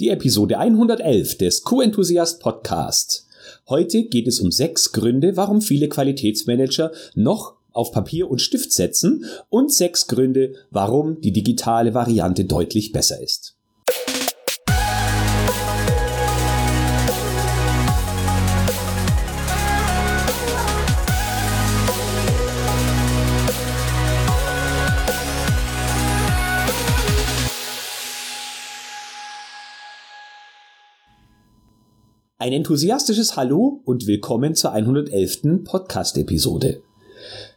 die Episode 111 des Q-Enthusiast Podcast. Heute geht es um sechs Gründe, warum viele Qualitätsmanager noch auf Papier und Stift setzen und sechs Gründe, warum die digitale Variante deutlich besser ist. Ein enthusiastisches Hallo und willkommen zur 111. Podcast-Episode.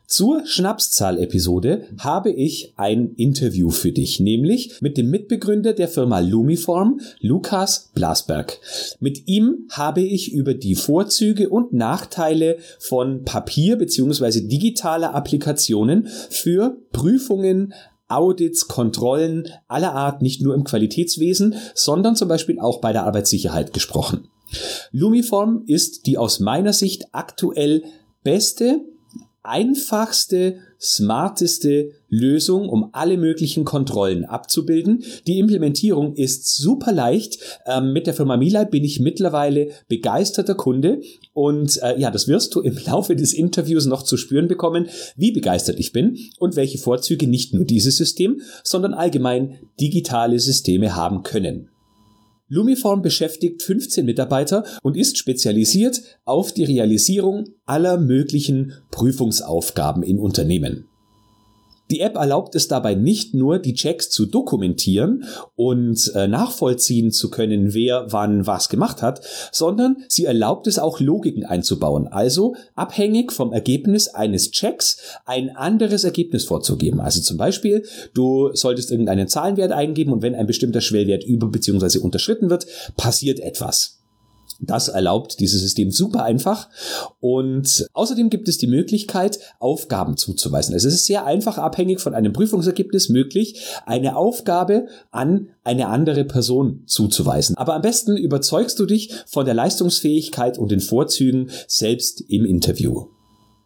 Zur Schnapszahl-Episode habe ich ein Interview für dich, nämlich mit dem Mitbegründer der Firma Lumiform, Lukas Blasberg. Mit ihm habe ich über die Vorzüge und Nachteile von Papier bzw. digitaler Applikationen für Prüfungen, Audits, Kontrollen aller Art, nicht nur im Qualitätswesen, sondern zum Beispiel auch bei der Arbeitssicherheit gesprochen. Lumiform ist die aus meiner Sicht aktuell beste, einfachste, smarteste Lösung, um alle möglichen Kontrollen abzubilden. Die Implementierung ist super leicht. Ähm, mit der Firma Milai bin ich mittlerweile begeisterter Kunde und äh, ja, das wirst du im Laufe des Interviews noch zu spüren bekommen, wie begeistert ich bin und welche Vorzüge nicht nur dieses System, sondern allgemein digitale Systeme haben können. Lumiform beschäftigt 15 Mitarbeiter und ist spezialisiert auf die Realisierung aller möglichen Prüfungsaufgaben in Unternehmen. Die App erlaubt es dabei nicht nur, die Checks zu dokumentieren und äh, nachvollziehen zu können, wer wann was gemacht hat, sondern sie erlaubt es auch Logiken einzubauen, also abhängig vom Ergebnis eines Checks ein anderes Ergebnis vorzugeben. Also zum Beispiel, du solltest irgendeinen Zahlenwert eingeben und wenn ein bestimmter Schwellwert über bzw. unterschritten wird, passiert etwas. Das erlaubt dieses System super einfach. Und außerdem gibt es die Möglichkeit, Aufgaben zuzuweisen. Also es ist sehr einfach abhängig von einem Prüfungsergebnis möglich, eine Aufgabe an eine andere Person zuzuweisen. Aber am besten überzeugst du dich von der Leistungsfähigkeit und den Vorzügen selbst im Interview.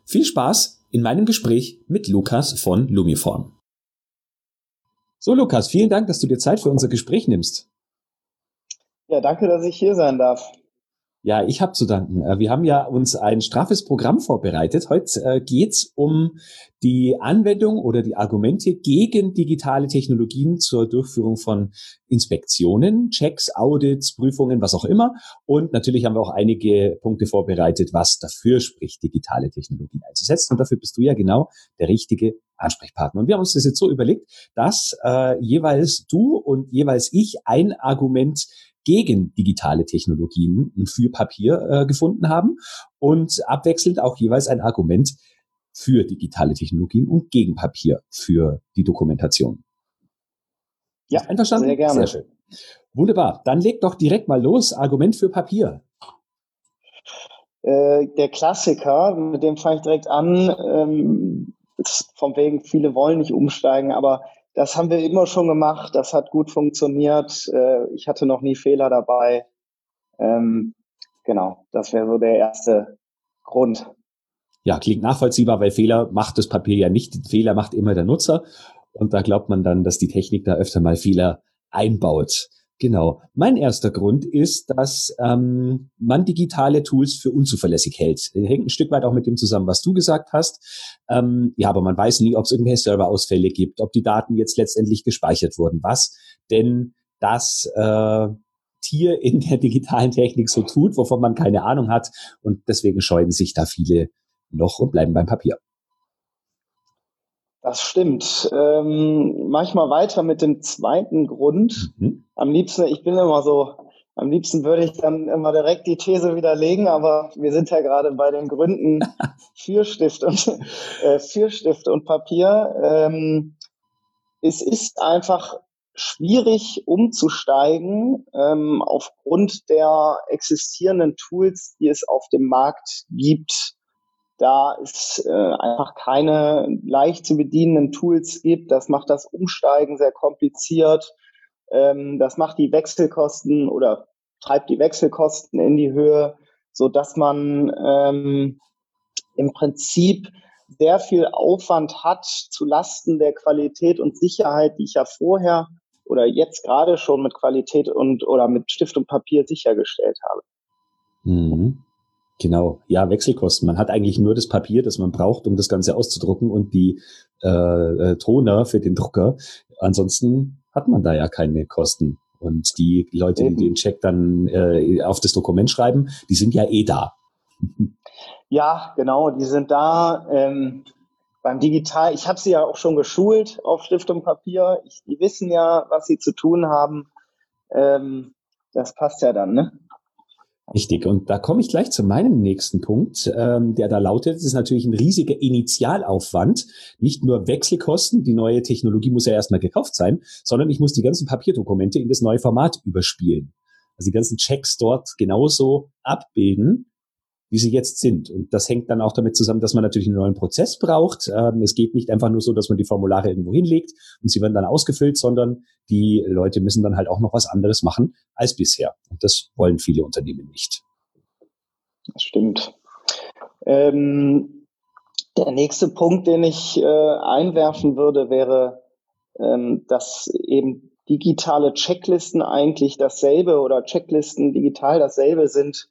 Viel Spaß in meinem Gespräch mit Lukas von Lumiform. So, Lukas, vielen Dank, dass du dir Zeit für unser Gespräch nimmst. Ja, danke, dass ich hier sein darf. Ja, ich habe zu danken. Äh, wir haben ja uns ein straffes Programm vorbereitet. Heute äh, geht's um die Anwendung oder die Argumente gegen digitale Technologien zur Durchführung von Inspektionen, Checks, Audits, Prüfungen, was auch immer. Und natürlich haben wir auch einige Punkte vorbereitet, was dafür spricht, digitale Technologien einzusetzen. Und dafür bist du ja genau der richtige Ansprechpartner. Und wir haben uns das jetzt so überlegt, dass äh, jeweils du und jeweils ich ein Argument gegen digitale Technologien für Papier äh, gefunden haben und abwechselnd auch jeweils ein Argument für digitale Technologien und gegen Papier für die Dokumentation. Ja, einverstanden? Sehr gerne. Sehr schön. Wunderbar. Dann leg doch direkt mal los. Argument für Papier. Äh, der Klassiker, mit dem fange ich direkt an. Ähm, von wegen, viele wollen nicht umsteigen, aber das haben wir immer schon gemacht, das hat gut funktioniert. Äh, ich hatte noch nie Fehler dabei. Ähm, genau, das wäre so der erste Grund. Ja, klingt nachvollziehbar, weil Fehler macht das Papier ja nicht. Fehler macht immer der Nutzer. Und da glaubt man dann, dass die Technik da öfter mal Fehler einbaut. Genau. Mein erster Grund ist, dass ähm, man digitale Tools für unzuverlässig hält. Hängt ein Stück weit auch mit dem zusammen, was du gesagt hast. Ähm, ja, aber man weiß nie, ob es irgendwelche Serverausfälle gibt, ob die Daten jetzt letztendlich gespeichert wurden. Was denn das äh, Tier in der digitalen Technik so tut, wovon man keine Ahnung hat. Und deswegen scheuen sich da viele noch und bleiben beim Papier. Das stimmt. Ähm, manchmal weiter mit dem zweiten Grund. Mhm. Am liebsten, ich bin immer so, am liebsten würde ich dann immer direkt die These widerlegen, aber wir sind ja gerade bei den Gründen für Stift und, äh, für Stift und Papier. Ähm, es ist einfach schwierig umzusteigen ähm, aufgrund der existierenden Tools, die es auf dem Markt gibt da es äh, einfach keine leicht zu bedienenden Tools gibt. Das macht das Umsteigen sehr kompliziert. Ähm, das macht die Wechselkosten oder treibt die Wechselkosten in die Höhe, so dass man ähm, im Prinzip sehr viel Aufwand hat zu Lasten der Qualität und Sicherheit, die ich ja vorher oder jetzt gerade schon mit Qualität und oder mit Stift und Papier sichergestellt habe. Mhm. Genau, ja, Wechselkosten. Man hat eigentlich nur das Papier, das man braucht, um das Ganze auszudrucken und die äh, äh, Toner für den Drucker. Ansonsten hat man da ja keine Kosten. Und die Leute, Eben. die den Check dann äh, auf das Dokument schreiben, die sind ja eh da. Ja, genau, die sind da. Ähm, beim Digital, ich habe sie ja auch schon geschult auf Stift und Papier. Ich, die wissen ja, was sie zu tun haben. Ähm, das passt ja dann, ne? Richtig. Und da komme ich gleich zu meinem nächsten Punkt, ähm, der da lautet, es ist natürlich ein riesiger Initialaufwand. Nicht nur Wechselkosten, die neue Technologie muss ja erstmal gekauft sein, sondern ich muss die ganzen Papierdokumente in das neue Format überspielen. Also die ganzen Checks dort genauso abbilden, wie sie jetzt sind. Und das hängt dann auch damit zusammen, dass man natürlich einen neuen Prozess braucht. Ähm, es geht nicht einfach nur so, dass man die Formulare irgendwo hinlegt und sie werden dann ausgefüllt, sondern die Leute müssen dann halt auch noch was anderes machen als bisher. Und das wollen viele Unternehmen nicht. Das stimmt. Ähm, der nächste Punkt, den ich äh, einwerfen würde, wäre, ähm, dass eben digitale Checklisten eigentlich dasselbe oder Checklisten digital dasselbe sind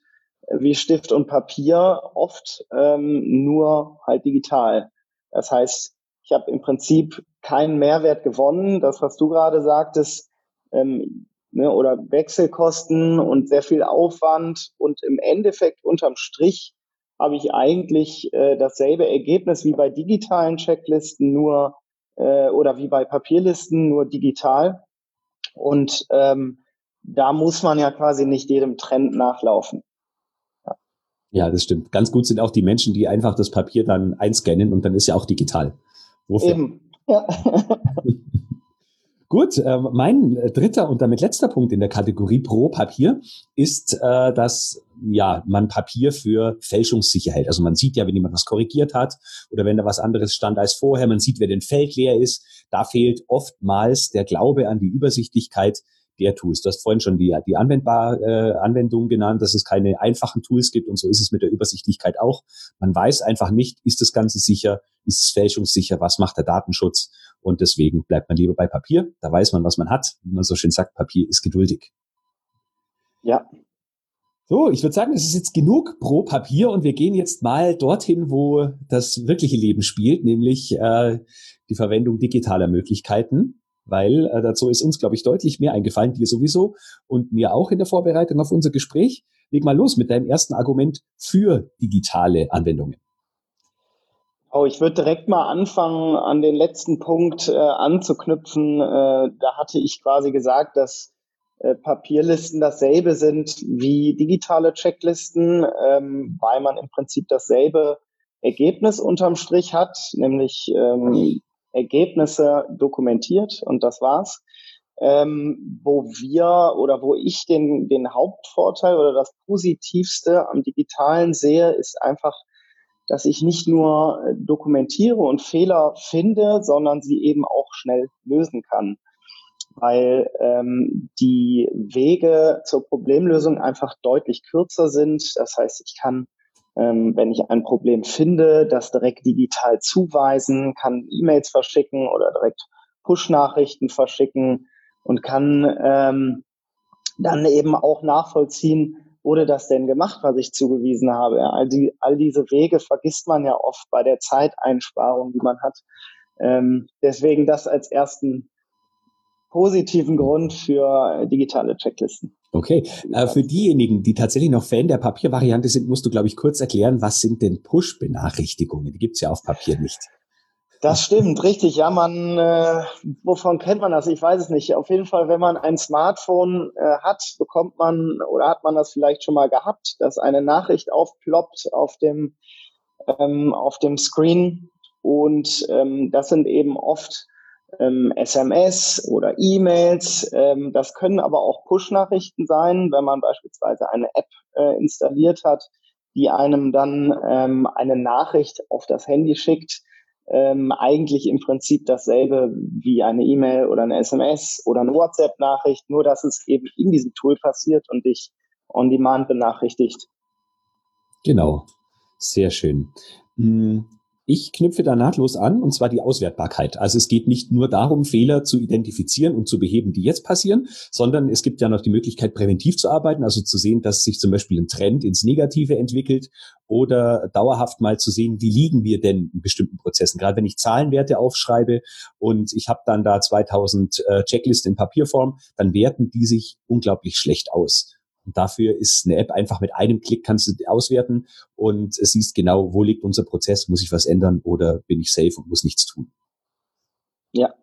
wie Stift und Papier, oft ähm, nur halt digital. Das heißt, ich habe im Prinzip keinen Mehrwert gewonnen. Das, was du gerade sagtest, ähm, ne, oder Wechselkosten und sehr viel Aufwand und im Endeffekt unterm Strich habe ich eigentlich äh, dasselbe Ergebnis wie bei digitalen Checklisten, nur äh, oder wie bei Papierlisten, nur digital. Und ähm, da muss man ja quasi nicht jedem Trend nachlaufen. Ja, das stimmt. Ganz gut sind auch die Menschen, die einfach das Papier dann einscannen und dann ist ja auch digital. Wofür? Eben. Ja. Gut, äh, mein dritter und damit letzter Punkt in der Kategorie Pro Papier ist, äh, dass ja man Papier für fälschungssicher hält. Also man sieht ja, wenn jemand was korrigiert hat oder wenn da was anderes stand als vorher, man sieht, wer den Feld leer ist. Da fehlt oftmals der Glaube an die Übersichtlichkeit der Tools. Du hast vorhin schon die, die anwendbar, äh, Anwendung genannt, dass es keine einfachen Tools gibt und so ist es mit der Übersichtlichkeit auch. Man weiß einfach nicht, ist das Ganze sicher, ist es fälschungssicher, was macht der Datenschutz und deswegen bleibt man lieber bei Papier. Da weiß man, was man hat. Wie man so schön sagt, Papier ist geduldig. Ja. So, ich würde sagen, es ist jetzt genug pro Papier und wir gehen jetzt mal dorthin, wo das wirkliche Leben spielt, nämlich äh, die Verwendung digitaler Möglichkeiten weil äh, dazu ist uns, glaube ich, deutlich mehr eingefallen, dir sowieso und mir auch in der Vorbereitung auf unser Gespräch. Leg mal los mit deinem ersten Argument für digitale Anwendungen. Oh, ich würde direkt mal anfangen, an den letzten Punkt äh, anzuknüpfen. Äh, da hatte ich quasi gesagt, dass äh, Papierlisten dasselbe sind wie digitale Checklisten, ähm, weil man im Prinzip dasselbe Ergebnis unterm Strich hat, nämlich ähm, Ergebnisse dokumentiert und das war's. Ähm, wo wir oder wo ich den, den Hauptvorteil oder das Positivste am Digitalen sehe, ist einfach, dass ich nicht nur äh, dokumentiere und Fehler finde, sondern sie eben auch schnell lösen kann. Weil ähm, die Wege zur Problemlösung einfach deutlich kürzer sind. Das heißt, ich kann ähm, wenn ich ein Problem finde, das direkt digital zuweisen, kann E-Mails verschicken oder direkt Push-Nachrichten verschicken und kann ähm, dann eben auch nachvollziehen, wurde das denn gemacht, was ich zugewiesen habe. All, die, all diese Wege vergisst man ja oft bei der Zeiteinsparung, die man hat. Ähm, deswegen das als ersten positiven Grund für digitale Checklisten. Okay, äh, für diejenigen, die tatsächlich noch Fan der Papiervariante sind, musst du, glaube ich, kurz erklären, was sind denn Push-Benachrichtigungen? Die gibt's ja auf Papier nicht. Das stimmt, richtig. Ja, man, äh, wovon kennt man das? Ich weiß es nicht. Auf jeden Fall, wenn man ein Smartphone äh, hat, bekommt man oder hat man das vielleicht schon mal gehabt, dass eine Nachricht aufploppt auf dem ähm, auf dem Screen und ähm, das sind eben oft ähm, SMS oder E-Mails. Ähm, das können aber auch Push-Nachrichten sein, wenn man beispielsweise eine App äh, installiert hat, die einem dann ähm, eine Nachricht auf das Handy schickt. Ähm, eigentlich im Prinzip dasselbe wie eine E-Mail oder eine SMS oder eine WhatsApp-Nachricht, nur dass es eben in diesem Tool passiert und dich on demand benachrichtigt. Genau, sehr schön. Ich knüpfe da nahtlos an, und zwar die Auswertbarkeit. Also es geht nicht nur darum, Fehler zu identifizieren und zu beheben, die jetzt passieren, sondern es gibt ja noch die Möglichkeit, präventiv zu arbeiten, also zu sehen, dass sich zum Beispiel ein Trend ins Negative entwickelt oder dauerhaft mal zu sehen, wie liegen wir denn in bestimmten Prozessen. Gerade wenn ich Zahlenwerte aufschreibe und ich habe dann da 2000 äh, Checklisten in Papierform, dann werten die sich unglaublich schlecht aus. Und dafür ist eine App einfach mit einem Klick kannst du auswerten und siehst genau, wo liegt unser Prozess, muss ich was ändern oder bin ich safe und muss nichts tun. Ja,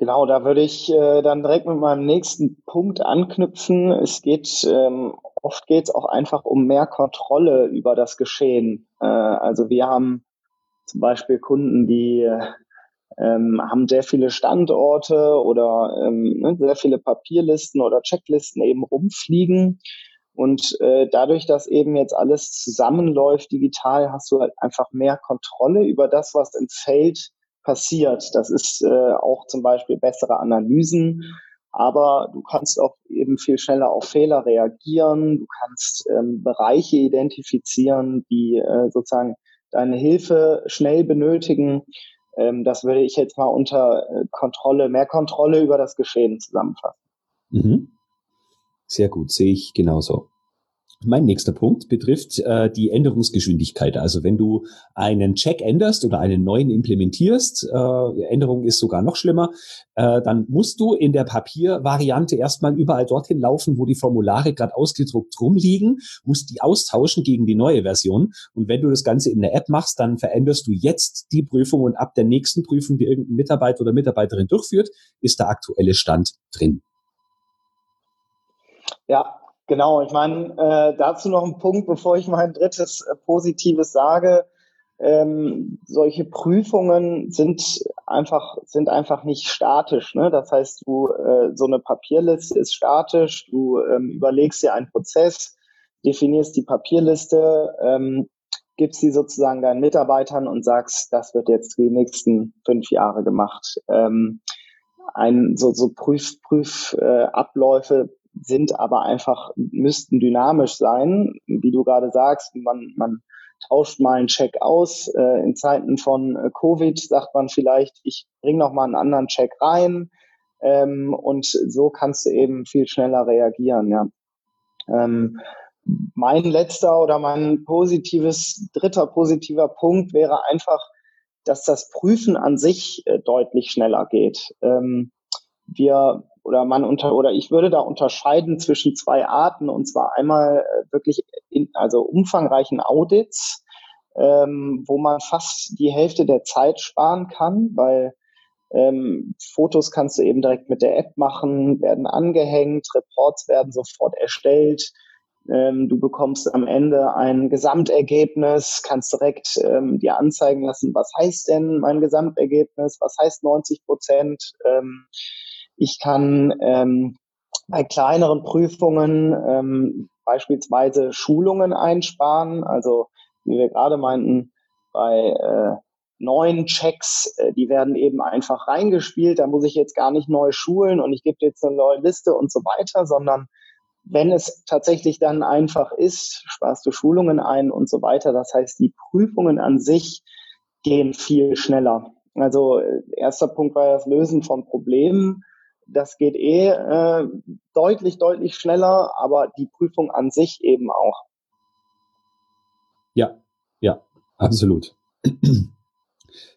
Genau, da würde ich äh, dann direkt mit meinem nächsten Punkt anknüpfen. Es geht, ähm, oft geht es auch einfach um mehr Kontrolle über das Geschehen. Äh, also wir haben zum Beispiel Kunden, die ähm, haben sehr viele Standorte oder ähm, ne, sehr viele Papierlisten oder Checklisten eben rumfliegen. Und äh, dadurch, dass eben jetzt alles zusammenläuft digital, hast du halt einfach mehr Kontrolle über das, was im Feld passiert. Das ist äh, auch zum Beispiel bessere Analysen, aber du kannst auch eben viel schneller auf Fehler reagieren. Du kannst ähm, Bereiche identifizieren, die äh, sozusagen deine Hilfe schnell benötigen. Ähm, das würde ich jetzt mal unter äh, Kontrolle, mehr Kontrolle über das Geschehen zusammenfassen. Mhm. Sehr gut, sehe ich genauso. Mein nächster Punkt betrifft äh, die Änderungsgeschwindigkeit. Also wenn du einen Check änderst oder einen neuen implementierst, äh, Änderung ist sogar noch schlimmer, äh, dann musst du in der Papiervariante erstmal überall dorthin laufen, wo die Formulare gerade ausgedruckt rumliegen, musst die austauschen gegen die neue Version. Und wenn du das Ganze in der App machst, dann veränderst du jetzt die Prüfung und ab der nächsten Prüfung, die irgendein Mitarbeiter oder Mitarbeiterin durchführt, ist der aktuelle Stand drin. Ja, Genau, ich meine, äh, dazu noch ein Punkt, bevor ich mein drittes äh, Positives sage. Ähm, solche Prüfungen sind einfach, sind einfach nicht statisch. Ne? Das heißt, du, äh, so eine Papierliste ist statisch, du ähm, überlegst dir einen Prozess, definierst die Papierliste, ähm, gibst sie sozusagen deinen Mitarbeitern und sagst, das wird jetzt die nächsten fünf Jahre gemacht. Ähm, ein, so, so Prüf, Prüfabläufe äh, sind aber einfach, müssten dynamisch sein, wie du gerade sagst, man, man tauscht mal einen Check aus. Äh, in Zeiten von äh, Covid sagt man vielleicht, ich bringe noch mal einen anderen Check rein. Ähm, und so kannst du eben viel schneller reagieren, ja. Ähm, mein letzter oder mein positives, dritter positiver Punkt wäre einfach, dass das Prüfen an sich äh, deutlich schneller geht. Ähm, wir oder man unter oder ich würde da unterscheiden zwischen zwei Arten und zwar einmal äh, wirklich in, also umfangreichen Audits, ähm, wo man fast die Hälfte der Zeit sparen kann, weil ähm, Fotos kannst du eben direkt mit der App machen, werden angehängt, Reports werden sofort erstellt. Ähm, du bekommst am Ende ein Gesamtergebnis, kannst direkt ähm, dir anzeigen lassen, was heißt denn mein Gesamtergebnis, was heißt 90 Prozent. Ähm, ich kann ähm, bei kleineren Prüfungen ähm, beispielsweise Schulungen einsparen. Also wie wir gerade meinten, bei äh, neuen Checks, äh, die werden eben einfach reingespielt. Da muss ich jetzt gar nicht neu schulen und ich gebe jetzt eine neue Liste und so weiter, sondern wenn es tatsächlich dann einfach ist, sparst du Schulungen ein und so weiter. Das heißt, die Prüfungen an sich gehen viel schneller. Also äh, erster Punkt war das Lösen von Problemen das geht eh äh, deutlich, deutlich schneller, aber die Prüfung an sich eben auch. Ja, ja, absolut.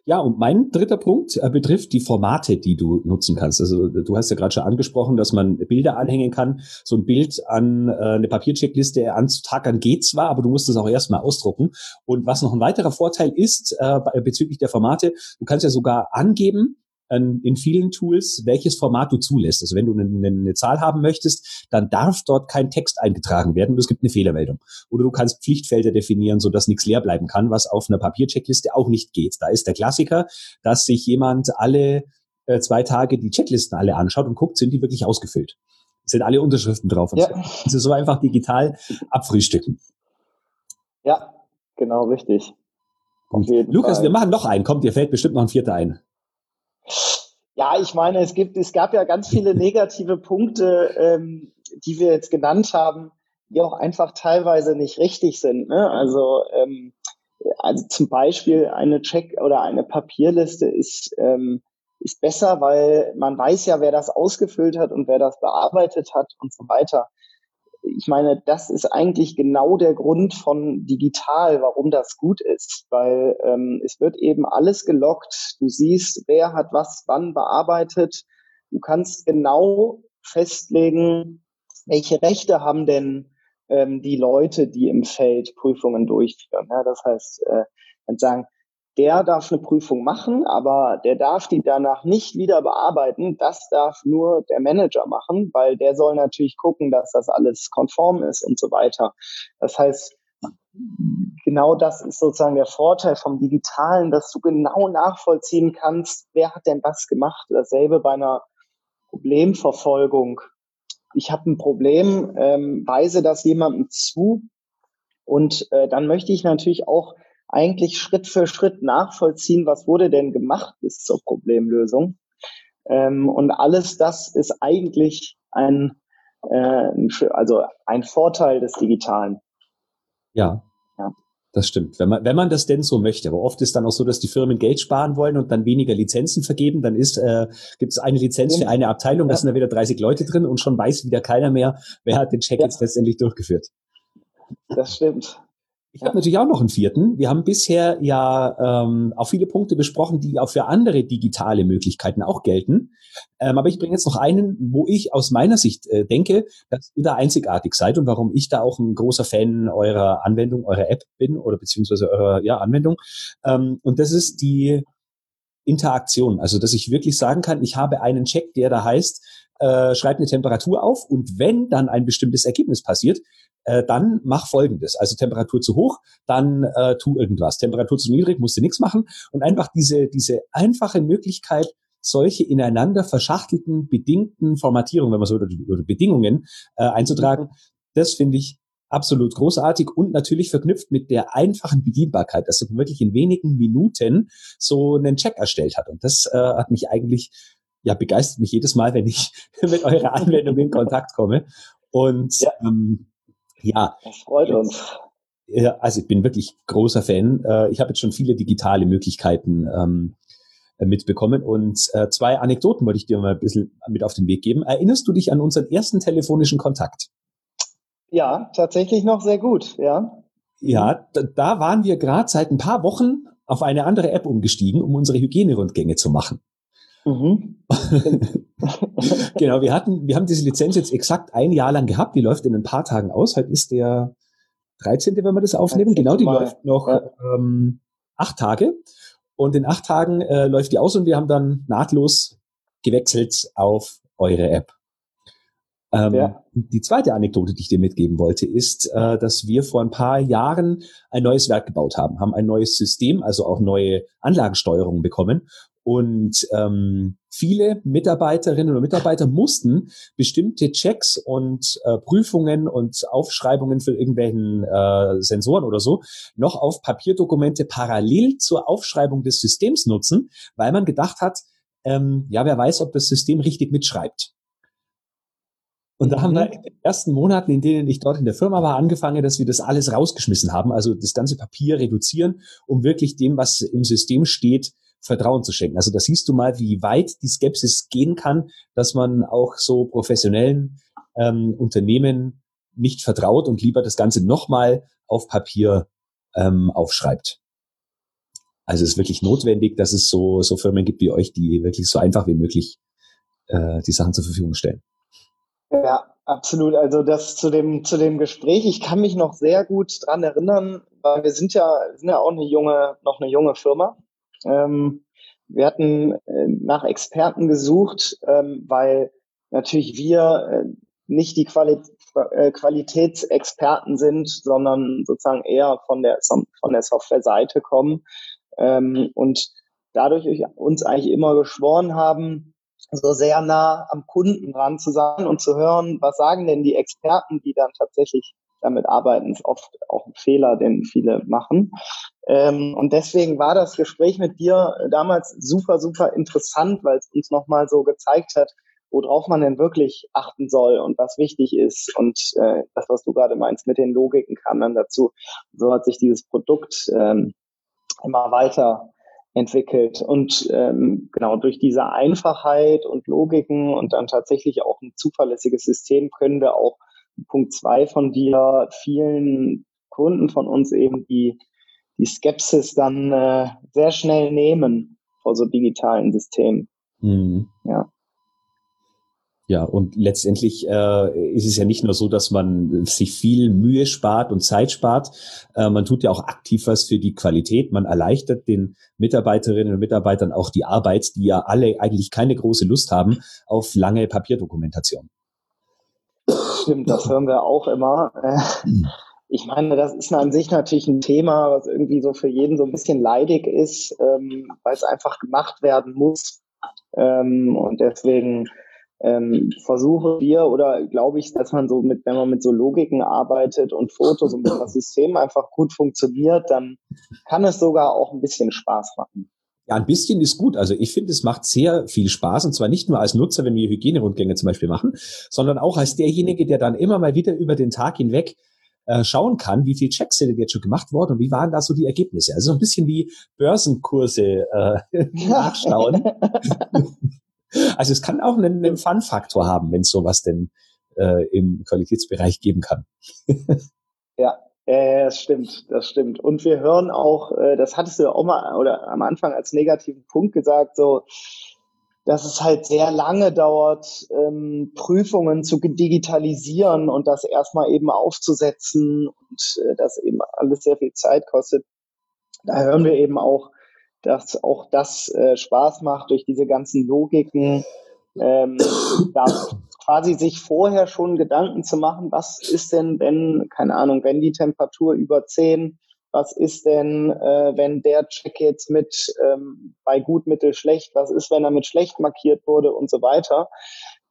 Ja, und mein dritter Punkt äh, betrifft die Formate, die du nutzen kannst. Also du hast ja gerade schon angesprochen, dass man Bilder anhängen kann. So ein Bild an äh, eine Papiercheckliste anzutackern geht zwar, aber du musst es auch erstmal ausdrucken. Und was noch ein weiterer Vorteil ist äh, bezüglich der Formate, du kannst ja sogar angeben, in vielen Tools, welches Format du zulässt. Also wenn du eine, eine, Zahl haben möchtest, dann darf dort kein Text eingetragen werden und es gibt eine Fehlermeldung. Oder du kannst Pflichtfelder definieren, sodass nichts leer bleiben kann, was auf einer Papiercheckliste auch nicht geht. Da ist der Klassiker, dass sich jemand alle äh, zwei Tage die Checklisten alle anschaut und guckt, sind die wirklich ausgefüllt. Sind alle Unterschriften drauf. Und ja. so. Also so einfach digital abfrühstücken. Ja, genau richtig. Lukas, Fall. wir machen noch einen. Kommt, dir fällt bestimmt noch ein vierter ein. Ja, ich meine, es gibt, es gab ja ganz viele negative Punkte, ähm, die wir jetzt genannt haben, die auch einfach teilweise nicht richtig sind. Ne? Also ähm, also zum Beispiel eine Check- oder eine Papierliste ist, ähm, ist besser, weil man weiß ja, wer das ausgefüllt hat und wer das bearbeitet hat und so weiter. Ich meine, das ist eigentlich genau der Grund von digital, warum das gut ist, weil ähm, es wird eben alles gelockt. Du siehst, wer hat was wann bearbeitet. Du kannst genau festlegen, welche Rechte haben denn ähm, die Leute, die im Feld Prüfungen durchführen. Ja, das heißt, äh, dann sagen, der darf eine Prüfung machen, aber der darf die danach nicht wieder bearbeiten. Das darf nur der Manager machen, weil der soll natürlich gucken, dass das alles konform ist und so weiter. Das heißt, genau das ist sozusagen der Vorteil vom Digitalen, dass du genau nachvollziehen kannst, wer hat denn was gemacht. Dasselbe bei einer Problemverfolgung ich habe ein Problem, ähm, weise das jemandem zu und äh, dann möchte ich natürlich auch eigentlich Schritt für Schritt nachvollziehen, was wurde denn gemacht bis zur Problemlösung. Ähm, und alles das ist eigentlich ein, äh, also ein Vorteil des Digitalen. Ja, das stimmt. Wenn man, wenn man das denn so möchte. Aber oft ist dann auch so, dass die Firmen Geld sparen wollen und dann weniger Lizenzen vergeben. Dann ist, äh, gibt es eine Lizenz für eine Abteilung, da sind da wieder 30 Leute drin und schon weiß wieder keiner mehr, wer hat den Check ja. jetzt letztendlich durchgeführt. Das stimmt. Ich habe natürlich auch noch einen vierten. Wir haben bisher ja ähm, auch viele Punkte besprochen, die auch für andere digitale Möglichkeiten auch gelten. Ähm, aber ich bringe jetzt noch einen, wo ich aus meiner Sicht äh, denke, dass ihr da einzigartig seid und warum ich da auch ein großer Fan eurer Anwendung, eurer App bin oder beziehungsweise eurer ja, Anwendung. Ähm, und das ist die Interaktion. Also, dass ich wirklich sagen kann, ich habe einen Check, der da heißt, äh, schreib eine Temperatur auf und wenn dann ein bestimmtes Ergebnis passiert, äh, dann mach folgendes. Also Temperatur zu hoch, dann äh, tu irgendwas. Temperatur zu niedrig, musst du nichts machen. Und einfach diese, diese einfache Möglichkeit, solche ineinander verschachtelten, bedingten Formatierungen, wenn man so, oder, oder Bedingungen äh, einzutragen, das finde ich absolut großartig und natürlich verknüpft mit der einfachen Bedienbarkeit, dass man wirklich in wenigen Minuten so einen Check erstellt hat. Und das äh, hat mich eigentlich, ja, begeistert mich jedes Mal, wenn ich mit eurer Anwendung in Kontakt komme. Und ja. ähm, ja. Das freut uns. Ja, also ich bin wirklich großer Fan. Äh, ich habe jetzt schon viele digitale Möglichkeiten ähm, mitbekommen und äh, zwei Anekdoten wollte ich dir mal ein bisschen mit auf den Weg geben. Erinnerst du dich an unseren ersten telefonischen Kontakt? Ja, tatsächlich noch sehr gut, ja. Ja, da, da waren wir gerade seit ein paar Wochen auf eine andere App umgestiegen, um unsere Hygienerundgänge zu machen. Mhm. genau, wir hatten, wir haben diese Lizenz jetzt exakt ein Jahr lang gehabt. Die läuft in ein paar Tagen aus. Heute ist der 13., wenn wir das aufnehmen. Genau, die Mal. läuft noch ja. ähm, acht Tage. Und in acht Tagen äh, läuft die aus und wir haben dann nahtlos gewechselt auf eure App. Ähm, ja. Die zweite Anekdote, die ich dir mitgeben wollte, ist, äh, dass wir vor ein paar Jahren ein neues Werk gebaut haben, haben ein neues System, also auch neue Anlagensteuerungen bekommen und ähm, viele Mitarbeiterinnen und Mitarbeiter mussten bestimmte Checks und äh, Prüfungen und Aufschreibungen für irgendwelchen äh, Sensoren oder so noch auf Papierdokumente parallel zur Aufschreibung des Systems nutzen, weil man gedacht hat, ähm, ja, wer weiß, ob das System richtig mitschreibt. Und da haben wir mhm. in den ersten Monaten, in denen ich dort in der Firma war, angefangen, dass wir das alles rausgeschmissen haben, also das ganze Papier reduzieren, um wirklich dem, was im System steht, Vertrauen zu schenken. Also da siehst du mal, wie weit die Skepsis gehen kann, dass man auch so professionellen ähm, Unternehmen nicht vertraut und lieber das Ganze nochmal auf Papier ähm, aufschreibt. Also es ist wirklich notwendig, dass es so, so Firmen gibt wie euch, die wirklich so einfach wie möglich äh, die Sachen zur Verfügung stellen. Ja, absolut. Also das zu dem, zu dem Gespräch, ich kann mich noch sehr gut dran erinnern, weil wir sind ja, sind ja auch eine junge, noch eine junge Firma. Ähm, wir hatten äh, nach Experten gesucht, ähm, weil natürlich wir äh, nicht die Quali äh, Qualitätsexperten sind, sondern sozusagen eher von der, von der Softwareseite kommen ähm, und dadurch uns eigentlich immer geschworen haben, so sehr nah am Kunden dran zu sein und zu hören, was sagen denn die Experten, die dann tatsächlich damit arbeiten, ist oft auch ein Fehler, den viele machen. Ähm, und deswegen war das Gespräch mit dir damals super, super interessant, weil es uns nochmal so gezeigt hat, worauf man denn wirklich achten soll und was wichtig ist. Und äh, das, was du gerade meinst mit den Logiken, kam dann dazu. So hat sich dieses Produkt ähm, immer weiter entwickelt. Und ähm, genau durch diese Einfachheit und Logiken und dann tatsächlich auch ein zuverlässiges System können wir auch Punkt zwei von dir vielen Kunden von uns eben die, die Skepsis dann äh, sehr schnell nehmen vor so digitalen Systemen. Mhm. Ja. Ja, und letztendlich äh, ist es ja nicht nur so, dass man sich viel Mühe spart und Zeit spart. Äh, man tut ja auch aktiv was für die Qualität. Man erleichtert den Mitarbeiterinnen und Mitarbeitern auch die Arbeit, die ja alle eigentlich keine große Lust haben auf lange Papierdokumentation. Stimmt, das hören wir auch immer. Äh, ich meine, das ist an sich natürlich ein Thema, was irgendwie so für jeden so ein bisschen leidig ist, ähm, weil es einfach gemacht werden muss. Ähm, und deswegen ähm, versuche wir oder glaube ich, dass man so mit, wenn man mit so Logiken arbeitet und Fotos und das System einfach gut funktioniert, dann kann es sogar auch ein bisschen Spaß machen. Ja, ein bisschen ist gut. Also ich finde, es macht sehr viel Spaß und zwar nicht nur als Nutzer, wenn wir Hygienerundgänge zum Beispiel machen, sondern auch als derjenige, der dann immer mal wieder über den Tag hinweg äh, schauen kann, wie viel Checks sind jetzt schon gemacht worden und wie waren da so die Ergebnisse. Also so ein bisschen wie Börsenkurse äh, nachschauen. Also es kann auch einen, einen Fun-Faktor haben, wenn es sowas denn äh, im Qualitätsbereich geben kann. ja, äh, das stimmt, das stimmt. Und wir hören auch, äh, das hattest du ja auch mal oder am Anfang als negativen Punkt gesagt, so dass es halt sehr lange dauert, ähm, Prüfungen zu digitalisieren und das erstmal eben aufzusetzen und äh, das eben alles sehr viel Zeit kostet. Da hören wir eben auch, dass auch das äh, Spaß macht durch diese ganzen Logiken, ähm, da quasi sich vorher schon Gedanken zu machen, was ist denn, wenn, keine Ahnung, wenn die Temperatur über 10, was ist denn, äh, wenn der Check jetzt mit ähm, bei gut, mittel, schlecht, was ist, wenn er mit schlecht markiert wurde und so weiter.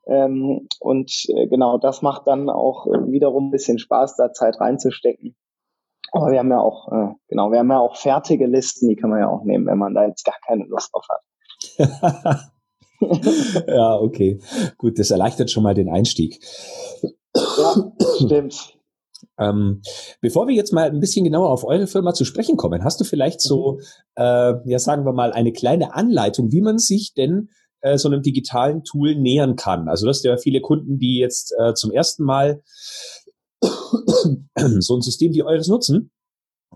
Ähm, und äh, genau das macht dann auch äh, wiederum ein bisschen Spaß, da Zeit reinzustecken. Aber wir haben ja auch, äh, genau, wir haben ja auch fertige Listen, die kann man ja auch nehmen, wenn man da jetzt gar keine Lust drauf hat. ja, okay. Gut, das erleichtert schon mal den Einstieg. Ja, stimmt. Ähm, bevor wir jetzt mal ein bisschen genauer auf eure Firma zu sprechen kommen, hast du vielleicht so, mhm. äh, ja, sagen wir mal, eine kleine Anleitung, wie man sich denn äh, so einem digitalen Tool nähern kann? Also, du hast ja viele Kunden, die jetzt äh, zum ersten Mal so ein System wie eures nutzen.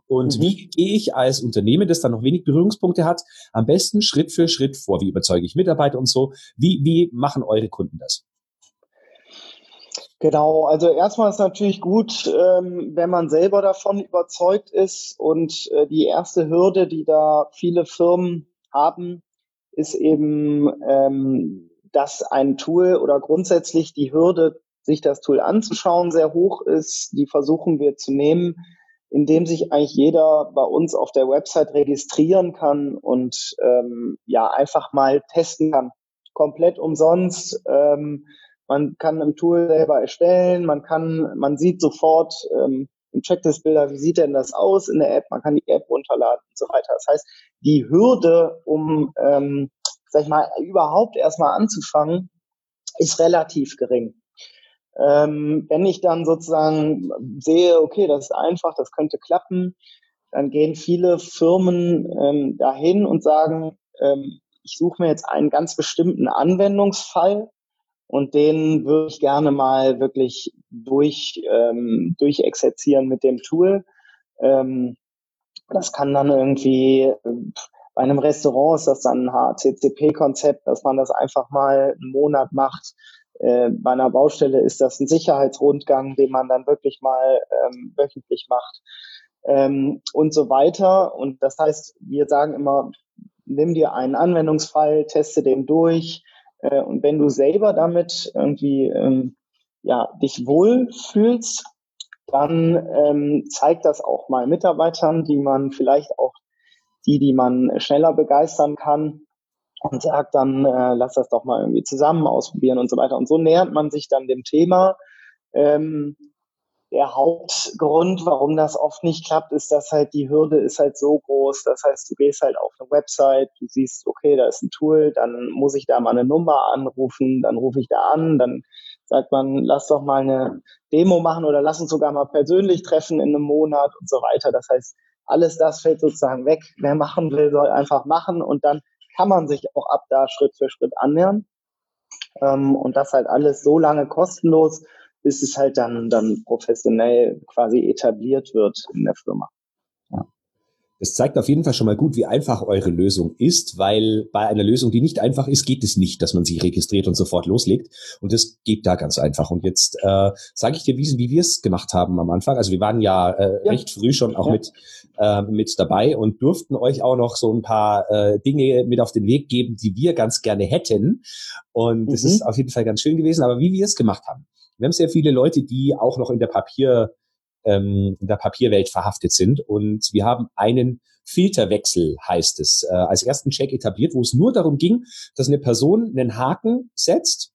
Und mhm. wie gehe ich als Unternehmen, das dann noch wenig Berührungspunkte hat, am besten Schritt für Schritt vor? Wie überzeuge ich Mitarbeiter und so? Wie, wie machen eure Kunden das? Genau, also erstmal ist natürlich gut, ähm, wenn man selber davon überzeugt ist. Und äh, die erste Hürde, die da viele Firmen haben, ist eben, ähm, dass ein Tool oder grundsätzlich die Hürde sich das Tool anzuschauen, sehr hoch ist. Die versuchen wir zu nehmen, indem sich eigentlich jeder bei uns auf der Website registrieren kann und ähm, ja einfach mal testen kann. Komplett umsonst. Ähm, man kann im Tool selber erstellen, man kann, man sieht sofort ähm, im Checklist-Bilder, wie sieht denn das aus in der App, man kann die App runterladen und so weiter. Das heißt, die Hürde, um, ähm, sag ich mal, überhaupt erstmal anzufangen, ist relativ gering. Ähm, wenn ich dann sozusagen sehe, okay, das ist einfach, das könnte klappen, dann gehen viele Firmen ähm, dahin und sagen, ähm, ich suche mir jetzt einen ganz bestimmten Anwendungsfall und den würde ich gerne mal wirklich durch, ähm, durchexerzieren mit dem Tool. Ähm, das kann dann irgendwie, bei einem Restaurant ist das dann ein HCCP-Konzept, dass man das einfach mal einen Monat macht, äh, bei einer Baustelle ist das ein Sicherheitsrundgang, den man dann wirklich mal ähm, wöchentlich macht ähm, und so weiter. Und das heißt, wir sagen immer, nimm dir einen Anwendungsfall, teste den durch äh, und wenn du selber damit irgendwie ähm, ja, dich wohl fühlst, dann ähm, zeigt das auch mal Mitarbeitern, die man vielleicht auch die, die man schneller begeistern kann, und sagt dann, äh, lass das doch mal irgendwie zusammen ausprobieren und so weiter. Und so nähert man sich dann dem Thema. Ähm, der Hauptgrund, warum das oft nicht klappt, ist, dass halt die Hürde ist halt so groß. Das heißt, du gehst halt auf eine Website, du siehst, okay, da ist ein Tool, dann muss ich da mal eine Nummer anrufen, dann rufe ich da an, dann sagt man, lass doch mal eine Demo machen oder lass uns sogar mal persönlich treffen in einem Monat und so weiter. Das heißt, alles das fällt sozusagen weg. Wer machen will, soll einfach machen und dann kann man sich auch ab da Schritt für Schritt annähern. Ähm, und das halt alles so lange kostenlos, bis es halt dann, dann professionell quasi etabliert wird in der Firma. Das zeigt auf jeden Fall schon mal gut, wie einfach eure Lösung ist, weil bei einer Lösung, die nicht einfach ist, geht es nicht, dass man sich registriert und sofort loslegt. Und das geht da ganz einfach. Und jetzt äh, sage ich dir, wie, wie wir es gemacht haben am Anfang. Also wir waren ja, äh, ja. recht früh schon auch ja. mit, äh, mit dabei und durften euch auch noch so ein paar äh, Dinge mit auf den Weg geben, die wir ganz gerne hätten. Und das mhm. ist auf jeden Fall ganz schön gewesen. Aber wie wir es gemacht haben. Wir haben sehr viele Leute, die auch noch in der Papier ähm, in der Papierwelt verhaftet sind. Und wir haben einen Filterwechsel, heißt es, äh, als ersten Check etabliert, wo es nur darum ging, dass eine Person einen Haken setzt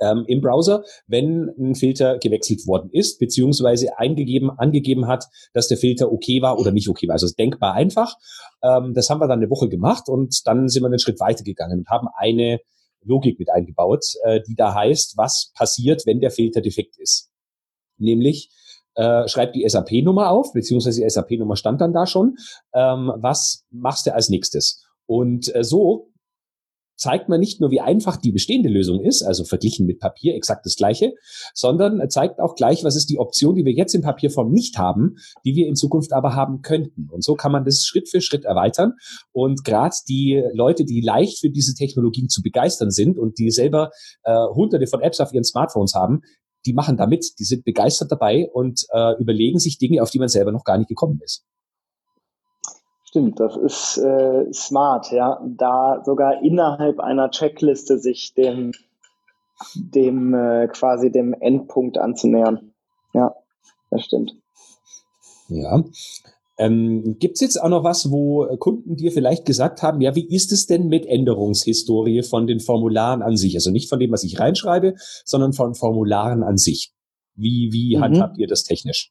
ähm, im Browser, wenn ein Filter gewechselt worden ist, beziehungsweise eingegeben, angegeben hat, dass der Filter okay war oder nicht okay war. Also denkbar einfach. Ähm, das haben wir dann eine Woche gemacht und dann sind wir einen Schritt weiter gegangen und haben eine Logik mit eingebaut, äh, die da heißt, was passiert, wenn der Filter defekt ist. Nämlich, äh, schreib die SAP-Nummer auf, beziehungsweise die SAP-Nummer stand dann da schon. Ähm, was machst du als nächstes? Und äh, so zeigt man nicht nur, wie einfach die bestehende Lösung ist, also verglichen mit Papier exakt das gleiche, sondern zeigt auch gleich, was ist die Option, die wir jetzt in Papierform nicht haben, die wir in Zukunft aber haben könnten. Und so kann man das Schritt für Schritt erweitern. Und gerade die Leute, die leicht für diese Technologien zu begeistern sind und die selber äh, hunderte von Apps auf ihren Smartphones haben, die machen da mit, die sind begeistert dabei und äh, überlegen sich Dinge, auf die man selber noch gar nicht gekommen ist. Stimmt, das ist äh, smart, ja. Da sogar innerhalb einer Checkliste sich dem, dem äh, quasi dem Endpunkt anzunähern. Ja, das stimmt. Ja. Ähm, Gibt es jetzt auch noch was, wo Kunden dir vielleicht gesagt haben, ja, wie ist es denn mit Änderungshistorie von den Formularen an sich? Also nicht von dem, was ich reinschreibe, sondern von Formularen an sich. Wie, wie mhm. handhabt ihr das technisch?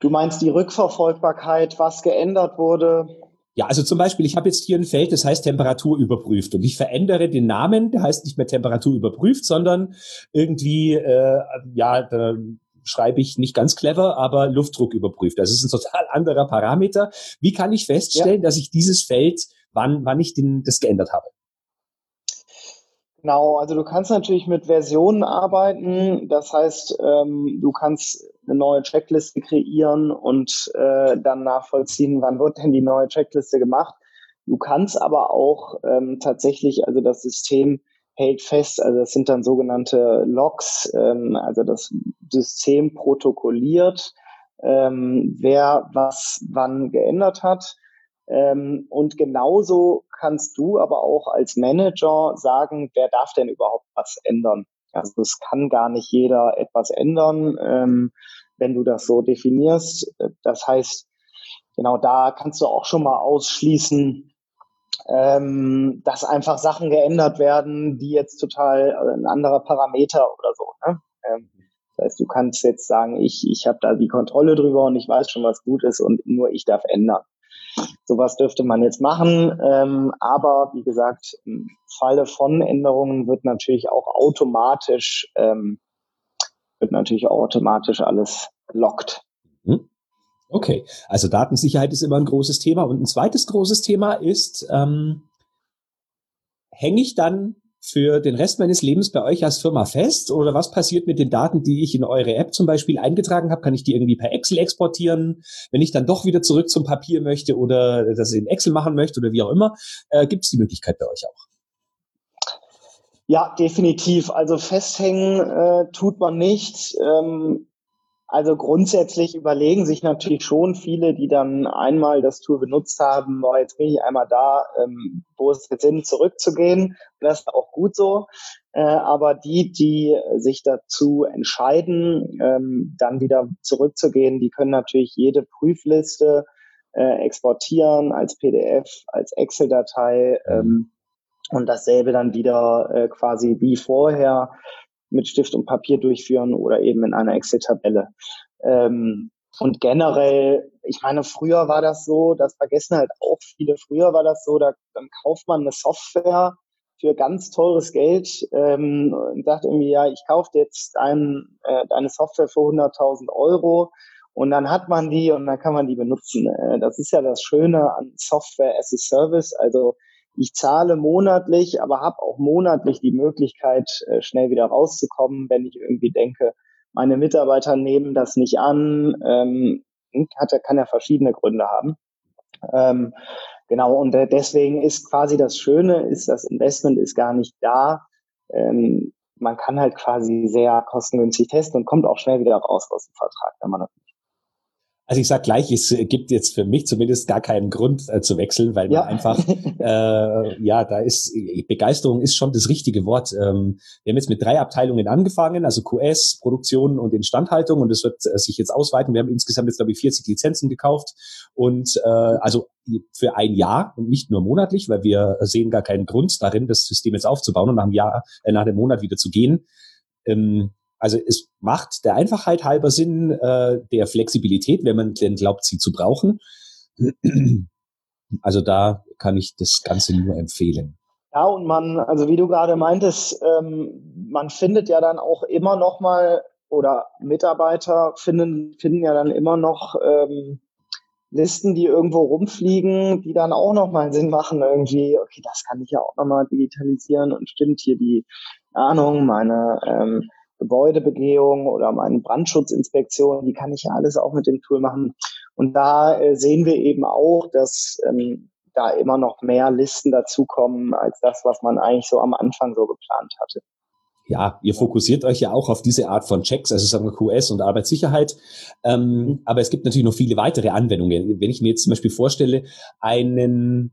Du meinst die Rückverfolgbarkeit, was geändert wurde? Ja, also zum Beispiel, ich habe jetzt hier ein Feld, das heißt Temperatur überprüft und ich verändere den Namen, der heißt nicht mehr Temperatur überprüft, sondern irgendwie, äh, ja, schreibe ich nicht ganz clever, aber Luftdruck überprüft. Das ist ein total anderer Parameter. Wie kann ich feststellen, ja. dass ich dieses Feld, wann, wann ich den, das geändert habe? Genau, also du kannst natürlich mit Versionen arbeiten. Das heißt, ähm, du kannst eine neue Checkliste kreieren und äh, dann nachvollziehen, wann wird denn die neue Checkliste gemacht. Du kannst aber auch ähm, tatsächlich, also das System hält fest, also das sind dann sogenannte Logs, ähm, also das System protokolliert, ähm, wer was wann geändert hat. Ähm, und genauso kannst du aber auch als Manager sagen, wer darf denn überhaupt was ändern. Also es kann gar nicht jeder etwas ändern, ähm, wenn du das so definierst. Das heißt, genau da kannst du auch schon mal ausschließen, ähm, dass einfach Sachen geändert werden, die jetzt total äh, ein anderer Parameter oder so. Ne? Ähm, das heißt, du kannst jetzt sagen, ich, ich habe da die Kontrolle drüber und ich weiß schon, was gut ist und nur ich darf ändern. Sowas dürfte man jetzt machen, ähm, aber wie gesagt, im Falle von Änderungen wird natürlich auch automatisch ähm, wird natürlich auch automatisch alles lockt. Okay, also Datensicherheit ist immer ein großes Thema. Und ein zweites großes Thema ist, ähm, hänge ich dann für den Rest meines Lebens bei euch als Firma fest? Oder was passiert mit den Daten, die ich in eure App zum Beispiel eingetragen habe? Kann ich die irgendwie per Excel exportieren? Wenn ich dann doch wieder zurück zum Papier möchte oder das in Excel machen möchte oder wie auch immer, äh, gibt es die Möglichkeit bei euch auch? Ja, definitiv. Also festhängen äh, tut man nicht. Ähm, also grundsätzlich überlegen sich natürlich schon viele, die dann einmal das Tool benutzt haben, oh, jetzt bin ich einmal da, ähm, wo es jetzt Sinn, zurückzugehen. Das ist auch gut so. Äh, aber die, die sich dazu entscheiden, ähm, dann wieder zurückzugehen, die können natürlich jede Prüfliste äh, exportieren als PDF, als Excel-Datei ähm, und dasselbe dann wieder äh, quasi wie vorher mit Stift und Papier durchführen oder eben in einer Excel-Tabelle. Ähm, und generell, ich meine, früher war das so, das vergessen halt auch viele, früher war das so, da, dann kauft man eine Software für ganz teures Geld ähm, und sagt irgendwie, ja, ich kaufe jetzt ein, äh, deine Software für 100.000 Euro und dann hat man die und dann kann man die benutzen. Äh, das ist ja das Schöne an Software as a Service. Also ich zahle monatlich, aber habe auch monatlich die Möglichkeit, äh, schnell wieder rauszukommen, wenn ich irgendwie denke, meine Mitarbeiter nehmen das nicht an. Ähm, hat, kann ja verschiedene Gründe haben. Ähm, genau, und deswegen ist quasi das Schöne, ist das Investment ist gar nicht da. Ähm, man kann halt quasi sehr kostengünstig testen und kommt auch schnell wieder raus aus dem Vertrag, wenn man das also ich sag gleich, es gibt jetzt für mich zumindest gar keinen Grund äh, zu wechseln, weil ja. man einfach, äh, ja, da ist, Begeisterung ist schon das richtige Wort. Ähm, wir haben jetzt mit drei Abteilungen angefangen, also QS, Produktion und Instandhaltung und es wird äh, sich jetzt ausweiten. Wir haben insgesamt jetzt, glaube ich, 40 Lizenzen gekauft und äh, also für ein Jahr und nicht nur monatlich, weil wir sehen gar keinen Grund darin, das System jetzt aufzubauen und nach einem Jahr, äh, nach einem Monat wieder zu gehen. Ähm, also es macht der Einfachheit halber Sinn, äh, der Flexibilität, wenn man denn glaubt, sie zu brauchen. Also da kann ich das Ganze nur empfehlen. Ja, und man, also wie du gerade meintest, ähm, man findet ja dann auch immer noch mal oder Mitarbeiter finden, finden ja dann immer noch ähm, Listen, die irgendwo rumfliegen, die dann auch noch mal Sinn machen irgendwie. Okay, das kann ich ja auch noch mal digitalisieren und stimmt hier die Ahnung, meine ähm, Gebäudebegehung oder meine Brandschutzinspektion, die kann ich ja alles auch mit dem Tool machen. Und da äh, sehen wir eben auch, dass ähm, da immer noch mehr Listen dazukommen als das, was man eigentlich so am Anfang so geplant hatte. Ja, ihr fokussiert euch ja auch auf diese Art von Checks, also sagen wir QS und Arbeitssicherheit. Ähm, mhm. Aber es gibt natürlich noch viele weitere Anwendungen. Wenn ich mir jetzt zum Beispiel vorstelle, einen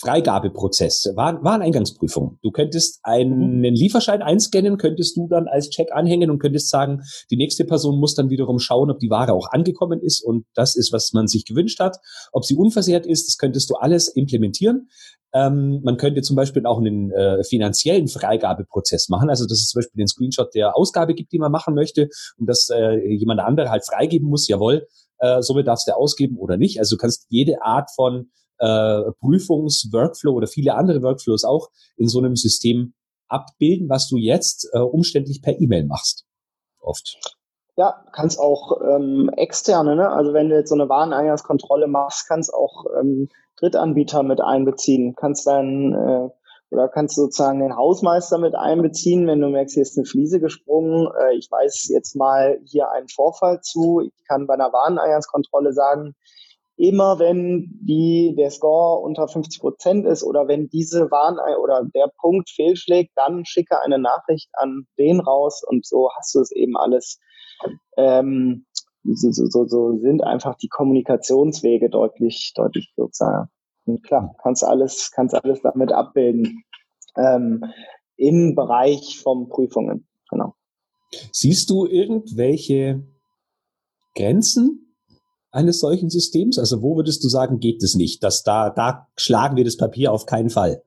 Freigabeprozess, Waren, Wareneingangsprüfung. Du könntest einen mhm. Lieferschein einscannen, könntest du dann als Check anhängen und könntest sagen, die nächste Person muss dann wiederum schauen, ob die Ware auch angekommen ist und das ist, was man sich gewünscht hat. Ob sie unversehrt ist, das könntest du alles implementieren. Ähm, man könnte zum Beispiel auch einen äh, finanziellen Freigabeprozess machen, also dass es zum Beispiel den Screenshot der Ausgabe gibt, die man machen möchte und dass äh, jemand andere halt freigeben muss, jawohl, äh, somit darfst du ausgeben oder nicht. Also du kannst jede Art von äh, Prüfungsworkflow oder viele andere Workflows auch in so einem System abbilden, was du jetzt äh, umständlich per E-Mail machst. Oft. Ja, kannst auch ähm, externe, ne? also wenn du jetzt so eine Wareneingangskontrolle machst, kannst auch ähm, Drittanbieter mit einbeziehen. Kannst dann äh, oder kannst sozusagen den Hausmeister mit einbeziehen, wenn du merkst, hier ist eine Fliese gesprungen. Äh, ich weiß jetzt mal hier einen Vorfall zu. Ich kann bei einer Wareneingangskontrolle sagen, immer wenn die, der Score unter 50 Prozent ist oder wenn diese Warn oder der Punkt fehlschlägt, dann schicke eine Nachricht an den raus und so hast du es eben alles. Ähm, so, so, so sind einfach die Kommunikationswege deutlich, deutlich kürzer. Und klar, kannst alles, kannst alles damit abbilden ähm, im Bereich von Prüfungen. Genau. Siehst du irgendwelche Grenzen eines solchen Systems? Also wo würdest du sagen, geht es nicht? Dass da, da schlagen wir das Papier auf keinen Fall.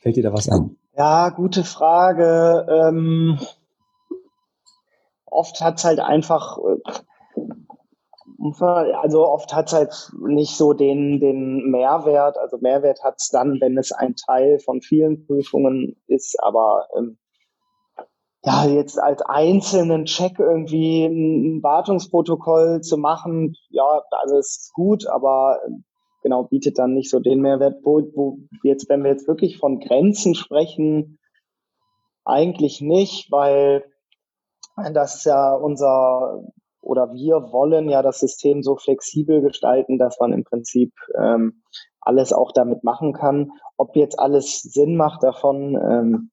Fällt dir da was an? Ja, gute Frage. Ähm, oft hat es halt einfach, äh, also oft hat es halt nicht so den, den Mehrwert. Also Mehrwert hat es dann, wenn es ein Teil von vielen Prüfungen ist, aber ähm, ja, jetzt als einzelnen Check irgendwie ein Wartungsprotokoll zu machen, ja, also ist gut, aber ähm, genau, bietet dann nicht so den Mehrwert, wo, wo jetzt, wenn wir jetzt wirklich von Grenzen sprechen, eigentlich nicht, weil das ja unser oder wir wollen ja das System so flexibel gestalten, dass man im Prinzip ähm, alles auch damit machen kann. Ob jetzt alles Sinn macht davon, ähm,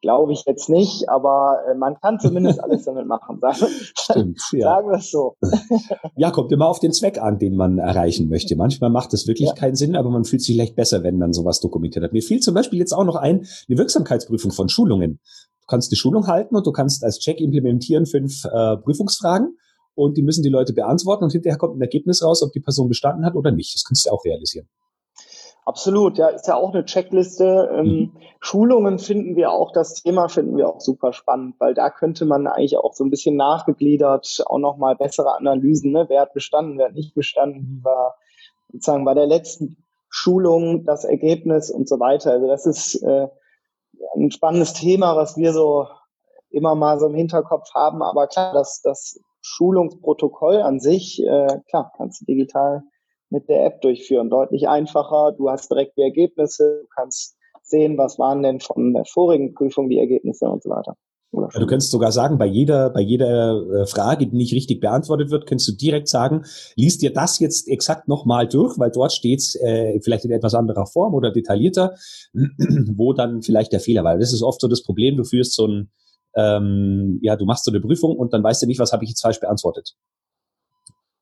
Glaube ich jetzt nicht, aber äh, man kann zumindest alles damit machen. Stimmt, ja. Sagen wir es so. ja, kommt immer auf den Zweck an, den man erreichen möchte. Manchmal macht es wirklich ja. keinen Sinn, aber man fühlt sich vielleicht besser, wenn man sowas dokumentiert hat. Mir fiel zum Beispiel jetzt auch noch ein, eine Wirksamkeitsprüfung von Schulungen. Du kannst die Schulung halten und du kannst als Check implementieren fünf äh, Prüfungsfragen und die müssen die Leute beantworten und hinterher kommt ein Ergebnis raus, ob die Person bestanden hat oder nicht. Das kannst du auch realisieren. Absolut, ja, ist ja auch eine Checkliste. Ähm, mhm. Schulungen finden wir auch, das Thema finden wir auch super spannend, weil da könnte man eigentlich auch so ein bisschen nachgegliedert auch nochmal bessere Analysen, ne? wer hat bestanden, wer hat nicht bestanden, wie war sozusagen bei der letzten Schulung, das Ergebnis und so weiter. Also das ist äh, ein spannendes Thema, was wir so immer mal so im Hinterkopf haben. Aber klar, das, das Schulungsprotokoll an sich, äh, klar, kannst du digital mit der App durchführen. Deutlich einfacher. Du hast direkt die Ergebnisse. Du kannst sehen, was waren denn von der vorigen Prüfung die Ergebnisse und so weiter. Du könntest sogar sagen, bei jeder, bei jeder äh, Frage, die nicht richtig beantwortet wird, könntest du direkt sagen, liest dir das jetzt exakt nochmal durch, weil dort steht äh, vielleicht in etwas anderer Form oder detaillierter, wo dann vielleicht der Fehler war. Das ist oft so das Problem, du führst so ein, ähm, ja, du machst so eine Prüfung und dann weißt du nicht, was habe ich jetzt falsch beantwortet.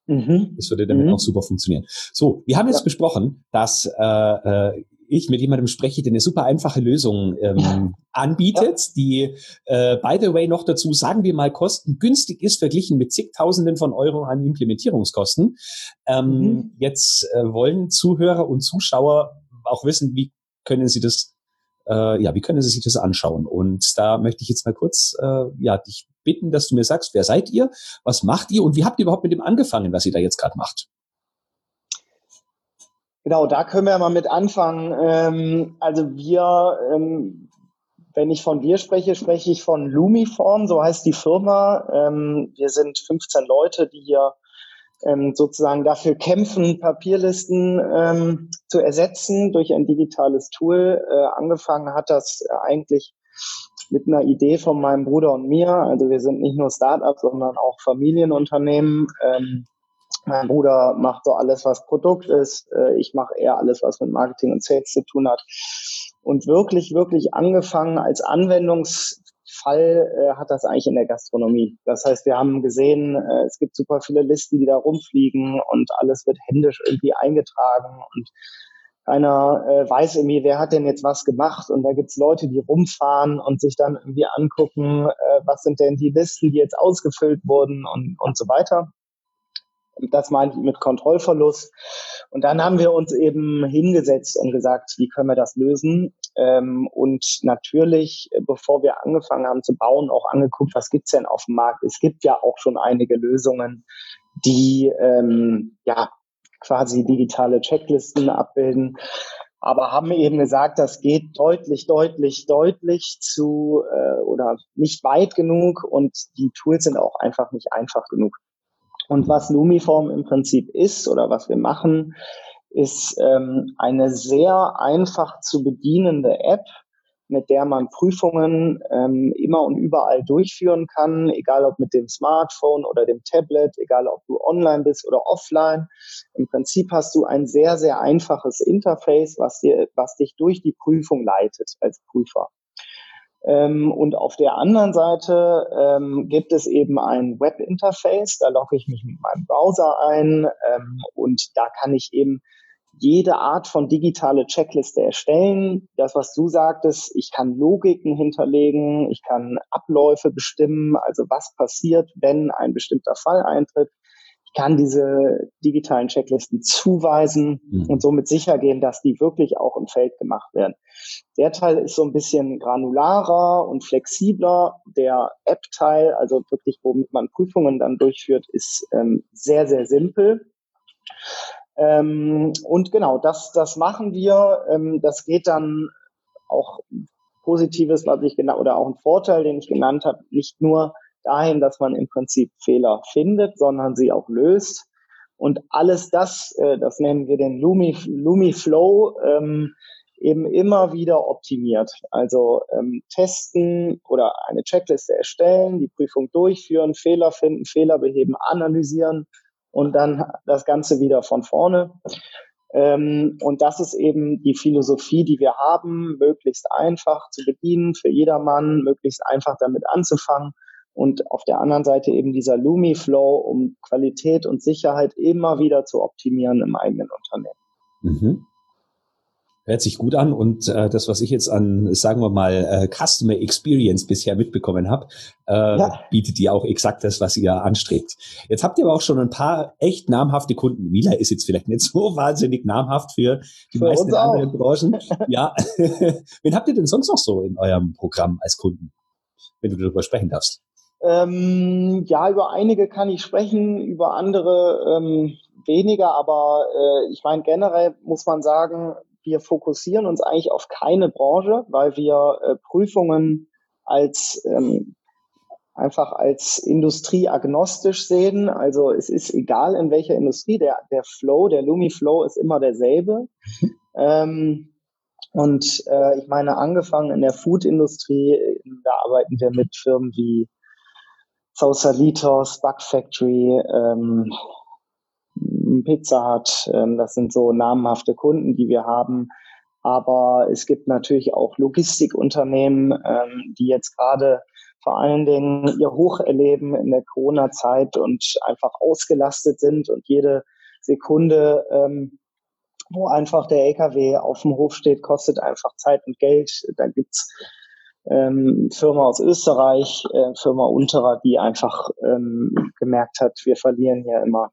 Mhm. Das würde damit mhm. auch super funktionieren. So, wir haben jetzt ja. besprochen, dass äh, äh, ich mit jemandem spreche, der eine super einfache Lösung ähm, anbietet, ja. die, äh, by the way, noch dazu, sagen wir mal, kostengünstig ist, verglichen mit zigtausenden von Euro an Implementierungskosten. Ähm, mhm. Jetzt äh, wollen Zuhörer und Zuschauer auch wissen, wie können sie das äh, ja, wie können Sie sich das anschauen? Und da möchte ich jetzt mal kurz äh, ja, dich bitten, dass du mir sagst, wer seid ihr, was macht ihr und wie habt ihr überhaupt mit dem angefangen, was ihr da jetzt gerade macht? Genau, da können wir mal mit anfangen. Ähm, also wir, ähm, wenn ich von wir spreche, spreche ich von Lumiform, so heißt die Firma. Ähm, wir sind 15 Leute, die hier sozusagen dafür kämpfen, Papierlisten zu ersetzen durch ein digitales Tool. Äh, angefangen hat das eigentlich mit einer Idee von meinem Bruder und mir. Also wir sind nicht nur Startups, sondern auch Familienunternehmen. Ähm, mein Bruder macht so alles, was Produkt ist. Äh, ich mache eher alles, was mit Marketing und Sales zu tun hat. Und wirklich, wirklich angefangen als Anwendungsfall äh, hat das eigentlich in der Gastronomie. Das heißt, wir haben gesehen, äh, es gibt super viele Listen, die da rumfliegen und alles wird händisch irgendwie eingetragen und keiner äh, weiß irgendwie, wer hat denn jetzt was gemacht und da gibt's Leute, die rumfahren und sich dann irgendwie angucken, äh, was sind denn die Listen, die jetzt ausgefüllt wurden und, und so weiter. Das meine ich mit Kontrollverlust. Und dann haben wir uns eben hingesetzt und gesagt, wie können wir das lösen? Ähm, und natürlich, bevor wir angefangen haben zu bauen, auch angeguckt, was gibt's denn auf dem Markt? Es gibt ja auch schon einige Lösungen, die ähm, ja quasi digitale Checklisten abbilden aber haben eben gesagt, das geht deutlich, deutlich, deutlich zu äh, oder nicht weit genug und die Tools sind auch einfach nicht einfach genug. Und was Lumiform im Prinzip ist oder was wir machen, ist ähm, eine sehr einfach zu bedienende App, mit der man Prüfungen ähm, immer und überall durchführen kann, egal ob mit dem Smartphone oder dem Tablet, egal ob du online bist oder offline. Im Prinzip hast du ein sehr, sehr einfaches Interface, was dir, was dich durch die Prüfung leitet als Prüfer. Ähm, und auf der anderen Seite ähm, gibt es eben ein Webinterface, da logge ich mich mit meinem Browser ein ähm, und da kann ich eben jede Art von digitale Checkliste erstellen. Das, was du sagtest, ich kann Logiken hinterlegen, ich kann Abläufe bestimmen, also was passiert, wenn ein bestimmter Fall eintritt kann diese digitalen Checklisten zuweisen mhm. und somit sicher gehen, dass die wirklich auch im Feld gemacht werden. Der Teil ist so ein bisschen granularer und flexibler. Der App-Teil, also wirklich, womit man Prüfungen dann durchführt, ist ähm, sehr, sehr simpel. Ähm, und genau, das, das machen wir. Ähm, das geht dann auch Positives, was ich genau, oder auch ein Vorteil, den ich genannt habe, nicht nur dahin, dass man im Prinzip Fehler findet, sondern sie auch löst. Und alles das, äh, das nennen wir den Lumi, Lumi Flow, ähm, eben immer wieder optimiert. Also ähm, testen oder eine Checkliste erstellen, die Prüfung durchführen, Fehler finden, Fehler beheben, analysieren und dann das Ganze wieder von vorne. Ähm, und das ist eben die Philosophie, die wir haben, möglichst einfach zu bedienen für jedermann, möglichst einfach damit anzufangen und auf der anderen Seite eben dieser Lumi-Flow, um Qualität und Sicherheit immer wieder zu optimieren im eigenen Unternehmen. Mhm. Hört sich gut an und äh, das, was ich jetzt an, sagen wir mal, äh, Customer Experience bisher mitbekommen habe, äh, ja. bietet ihr auch exakt das, was ihr anstrebt. Jetzt habt ihr aber auch schon ein paar echt namhafte Kunden. Mila ist jetzt vielleicht nicht so wahnsinnig namhaft für die für meisten anderen Branchen. Ja. Wen habt ihr denn sonst noch so in eurem Programm als Kunden, wenn du darüber sprechen darfst? Ähm, ja, über einige kann ich sprechen, über andere ähm, weniger, aber äh, ich meine, generell muss man sagen, wir fokussieren uns eigentlich auf keine Branche, weil wir äh, Prüfungen als ähm, einfach als industrieagnostisch sehen. Also es ist egal in welcher Industrie, der, der Flow, der Lumi Flow ist immer derselbe. Mhm. ähm, und äh, ich meine, angefangen in der Food-Industrie, da arbeiten wir mit Firmen wie Sausalitos, Bug Factory, ähm, Pizza Hut. Ähm, das sind so namhafte Kunden, die wir haben. Aber es gibt natürlich auch Logistikunternehmen, ähm, die jetzt gerade vor allen Dingen ihr Hoch erleben in der Corona-Zeit und einfach ausgelastet sind und jede Sekunde, ähm, wo einfach der LKW auf dem Hof steht, kostet einfach Zeit und Geld. Da gibt's ähm, Firma aus Österreich, äh, Firma Unterer, die einfach ähm, gemerkt hat, wir verlieren hier immer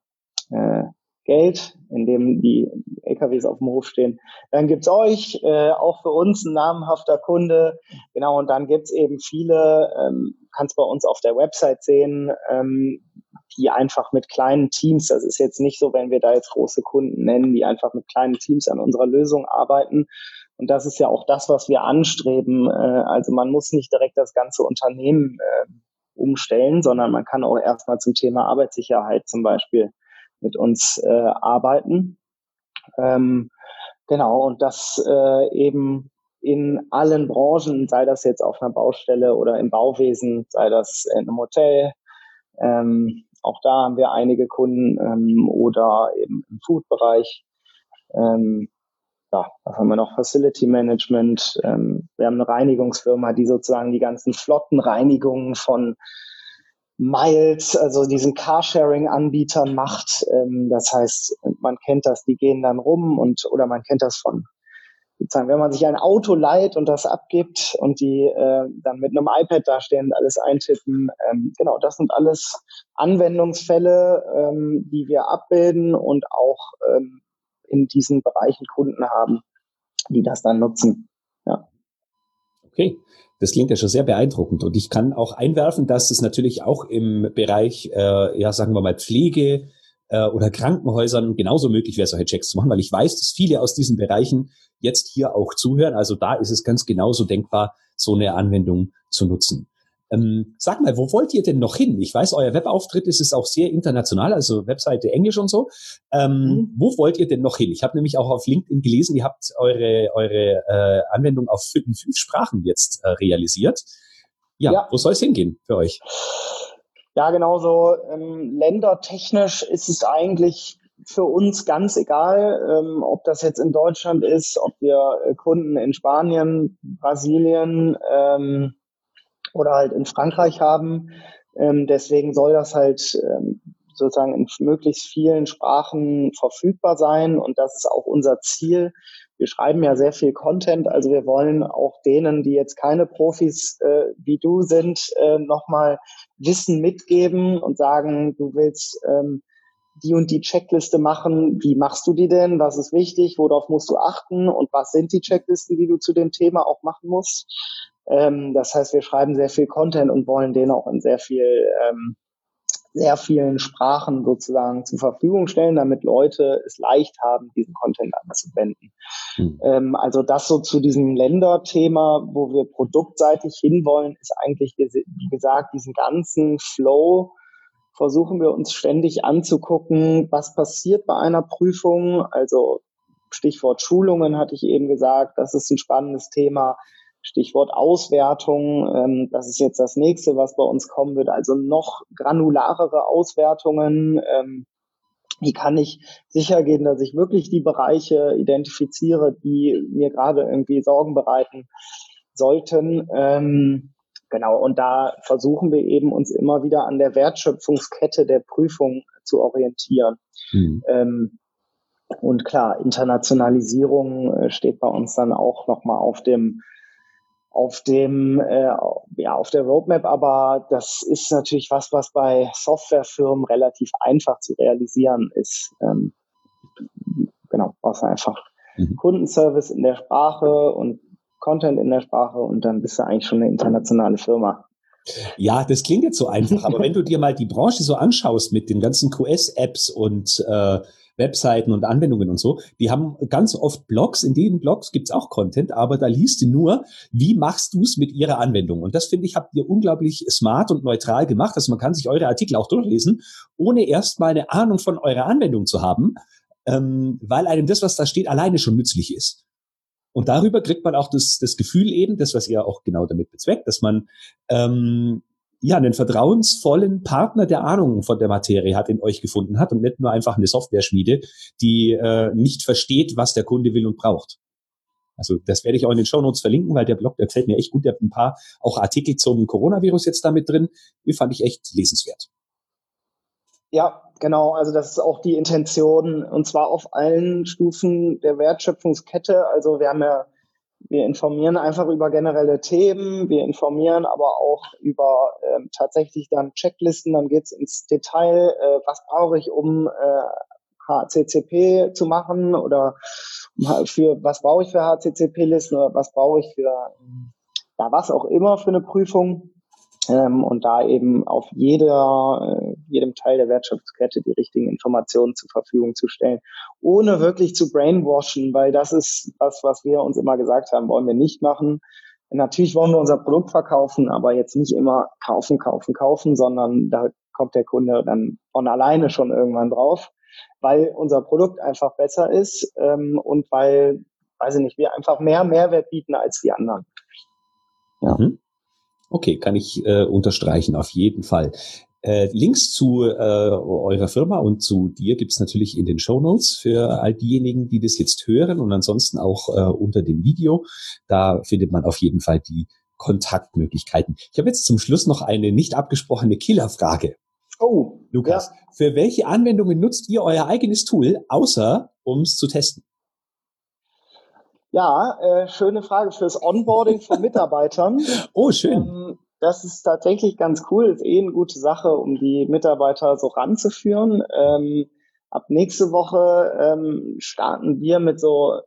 äh, Geld, indem die LKWs auf dem Hof stehen. Dann gibt's euch, äh, auch für uns ein namenhafter Kunde. Genau, und dann gibt's eben viele, ähm, kannst bei uns auf der Website sehen, ähm, die einfach mit kleinen Teams, das ist jetzt nicht so, wenn wir da jetzt große Kunden nennen, die einfach mit kleinen Teams an unserer Lösung arbeiten. Und das ist ja auch das, was wir anstreben. Äh, also man muss nicht direkt das ganze Unternehmen äh, umstellen, sondern man kann auch erstmal zum Thema Arbeitssicherheit zum Beispiel mit uns äh, arbeiten. Ähm, genau, und das äh, eben in allen Branchen, sei das jetzt auf einer Baustelle oder im Bauwesen, sei das in einem Hotel. Ähm, auch da haben wir einige Kunden ähm, oder eben im Food-Bereich. Ähm, ja, was haben wir noch? Facility Management. Ähm, wir haben eine Reinigungsfirma, die sozusagen die ganzen Flottenreinigungen von Miles, also diesen Carsharing-Anbietern macht. Ähm, das heißt, man kennt das, die gehen dann rum und oder man kennt das von sozusagen, wenn man sich ein Auto leiht und das abgibt und die äh, dann mit einem iPad dastehen und alles eintippen. Ähm, genau, das sind alles Anwendungsfälle, ähm, die wir abbilden und auch ähm, in diesen Bereichen Kunden haben, die das dann nutzen. Okay. Das klingt ja schon sehr beeindruckend. Und ich kann auch einwerfen, dass es natürlich auch im Bereich, äh, ja, sagen wir mal, Pflege äh, oder Krankenhäusern genauso möglich wäre, solche Checks zu machen, weil ich weiß, dass viele aus diesen Bereichen jetzt hier auch zuhören. Also da ist es ganz genauso denkbar, so eine Anwendung zu nutzen. Ähm, sag mal, wo wollt ihr denn noch hin? Ich weiß, euer Webauftritt ist es auch sehr international, also Webseite Englisch und so. Ähm, mhm. Wo wollt ihr denn noch hin? Ich habe nämlich auch auf LinkedIn gelesen, ihr habt eure, eure äh, Anwendung auf fünf, fünf Sprachen jetzt äh, realisiert. Ja, ja, wo soll es hingehen für euch? Ja, genau so. Ähm, ländertechnisch ist es eigentlich für uns ganz egal, ähm, ob das jetzt in Deutschland ist, ob wir äh, Kunden in Spanien, Brasilien, ähm, oder halt in Frankreich haben. Ähm, deswegen soll das halt ähm, sozusagen in möglichst vielen Sprachen verfügbar sein und das ist auch unser Ziel. Wir schreiben ja sehr viel Content, also wir wollen auch denen, die jetzt keine Profis äh, wie du sind, äh, nochmal Wissen mitgeben und sagen, du willst ähm, die und die Checkliste machen. Wie machst du die denn? Was ist wichtig? Worauf musst du achten? Und was sind die Checklisten, die du zu dem Thema auch machen musst? Ähm, das heißt, wir schreiben sehr viel Content und wollen den auch in sehr viel, ähm, sehr vielen Sprachen sozusagen zur Verfügung stellen, damit Leute es leicht haben, diesen Content anzuwenden. Mhm. Ähm, also das so zu diesem Länderthema, wo wir produktseitig hinwollen, ist eigentlich, wie gesagt, diesen ganzen Flow versuchen wir uns ständig anzugucken, was passiert bei einer Prüfung. Also Stichwort Schulungen hatte ich eben gesagt, das ist ein spannendes Thema. Stichwort Auswertung, ähm, das ist jetzt das nächste, was bei uns kommen wird, also noch granularere Auswertungen. Ähm, wie kann ich sicher gehen, dass ich wirklich die Bereiche identifiziere, die mir gerade irgendwie Sorgen bereiten sollten? Ähm, genau, und da versuchen wir eben uns immer wieder an der Wertschöpfungskette der Prüfung zu orientieren. Mhm. Ähm, und klar, Internationalisierung äh, steht bei uns dann auch nochmal auf dem auf dem äh, ja auf der Roadmap, aber das ist natürlich was, was bei Softwarefirmen relativ einfach zu realisieren ist. Ähm, genau, brauchst einfach mhm. Kundenservice in der Sprache und Content in der Sprache und dann bist du eigentlich schon eine internationale Firma. Ja, das klingt jetzt so einfach, aber wenn du dir mal die Branche so anschaust mit den ganzen QS-Apps und äh, Webseiten und Anwendungen und so, die haben ganz oft Blogs, in denen Blogs gibt's auch Content, aber da liest du nur, wie machst du es mit ihrer Anwendung. Und das finde ich, habt ihr unglaublich smart und neutral gemacht. Also man kann sich eure Artikel auch durchlesen, ohne erst mal eine Ahnung von eurer Anwendung zu haben, ähm, weil einem das, was da steht, alleine schon nützlich ist. Und darüber kriegt man auch das, das Gefühl eben, das, was ihr auch genau damit bezweckt, dass man ähm, ja einen vertrauensvollen Partner der Ahnung von der Materie hat in euch gefunden hat und nicht nur einfach eine Software-Schmiede, die äh, nicht versteht, was der Kunde will und braucht. Also das werde ich auch in den Show Notes verlinken, weil der Blog, der gefällt mir echt gut. Der hat ein paar auch Artikel zum Coronavirus jetzt damit drin. Die fand ich echt lesenswert. Ja, genau. Also das ist auch die Intention und zwar auf allen Stufen der Wertschöpfungskette. Also wir haben ja, wir informieren einfach über generelle Themen, wir informieren aber auch über ähm, tatsächlich dann Checklisten, dann geht's ins Detail, äh, was brauche ich, um äh, HCCP zu machen oder für was brauche ich für HCCP-Listen oder was brauche ich für ja, was auch immer für eine Prüfung ähm, und da eben auf jeder, äh, jedem Teil der Wertschöpfungskette die richtigen Informationen zur Verfügung zu stellen, ohne wirklich zu brainwashen, weil das ist was, was wir uns immer gesagt haben, wollen wir nicht machen. Natürlich wollen wir unser Produkt verkaufen, aber jetzt nicht immer kaufen, kaufen, kaufen, sondern da kommt der Kunde dann von alleine schon irgendwann drauf, weil unser Produkt einfach besser ist ähm, und weil, weiß ich nicht, wir einfach mehr Mehrwert bieten als die anderen. Ja. Mhm. Okay, kann ich äh, unterstreichen, auf jeden Fall. Äh, Links zu äh, eurer Firma und zu dir gibt's natürlich in den Show Notes für all diejenigen, die das jetzt hören und ansonsten auch äh, unter dem Video. Da findet man auf jeden Fall die Kontaktmöglichkeiten. Ich habe jetzt zum Schluss noch eine nicht abgesprochene Killerfrage. Oh, Lukas, ja. für welche Anwendungen nutzt ihr euer eigenes Tool, außer um es zu testen? Ja, äh, schöne Frage fürs Onboarding von Mitarbeitern. oh, schön. Ähm, das ist tatsächlich ganz cool, ist eh eine gute Sache, um die Mitarbeiter so ranzuführen. Ähm, ab nächste Woche ähm, starten wir mit so,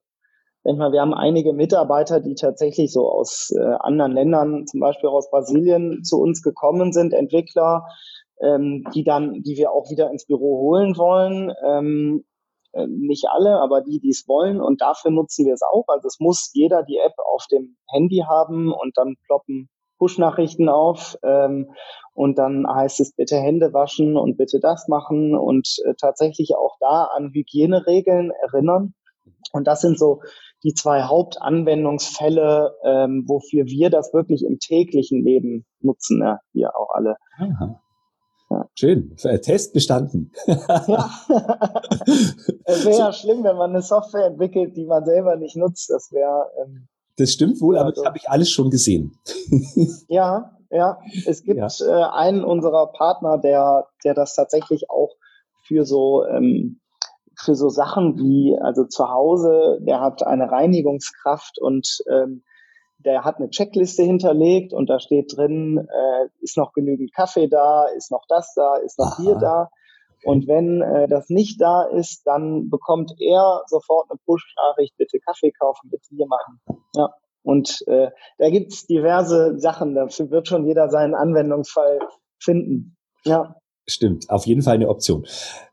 denk mal, wir haben einige Mitarbeiter, die tatsächlich so aus äh, anderen Ländern, zum Beispiel aus Brasilien, zu uns gekommen sind, Entwickler, ähm, die dann, die wir auch wieder ins Büro holen wollen. Ähm, äh, nicht alle, aber die, die es wollen. Und dafür nutzen wir es auch. Also es muss jeder die App auf dem Handy haben und dann ploppen Push-Nachrichten auf. Ähm, und dann heißt es bitte Hände waschen und bitte das machen und äh, tatsächlich auch da an Hygieneregeln erinnern. Und das sind so die zwei Hauptanwendungsfälle, ähm, wofür wir das wirklich im täglichen Leben nutzen, ja, hier auch alle. Aha. Ja. Schön. Äh, Test bestanden. ja. es wäre ja schlimm, wenn man eine Software entwickelt, die man selber nicht nutzt. Das wäre. Ähm, das stimmt wohl, aber also, das habe ich alles schon gesehen. ja, ja. Es gibt ja. Äh, einen unserer Partner, der, der das tatsächlich auch für so ähm, für so Sachen wie also zu Hause, der hat eine Reinigungskraft und ähm, der hat eine Checkliste hinterlegt und da steht drin, äh, ist noch genügend Kaffee da, ist noch das da, ist noch Aha. Bier da. Und wenn äh, das nicht da ist, dann bekommt er sofort eine Push-Nachricht, bitte Kaffee kaufen, bitte hier machen. Ja. Und äh, da gibt's diverse Sachen, dafür wird schon jeder seinen Anwendungsfall finden. Ja. Stimmt, auf jeden Fall eine Option.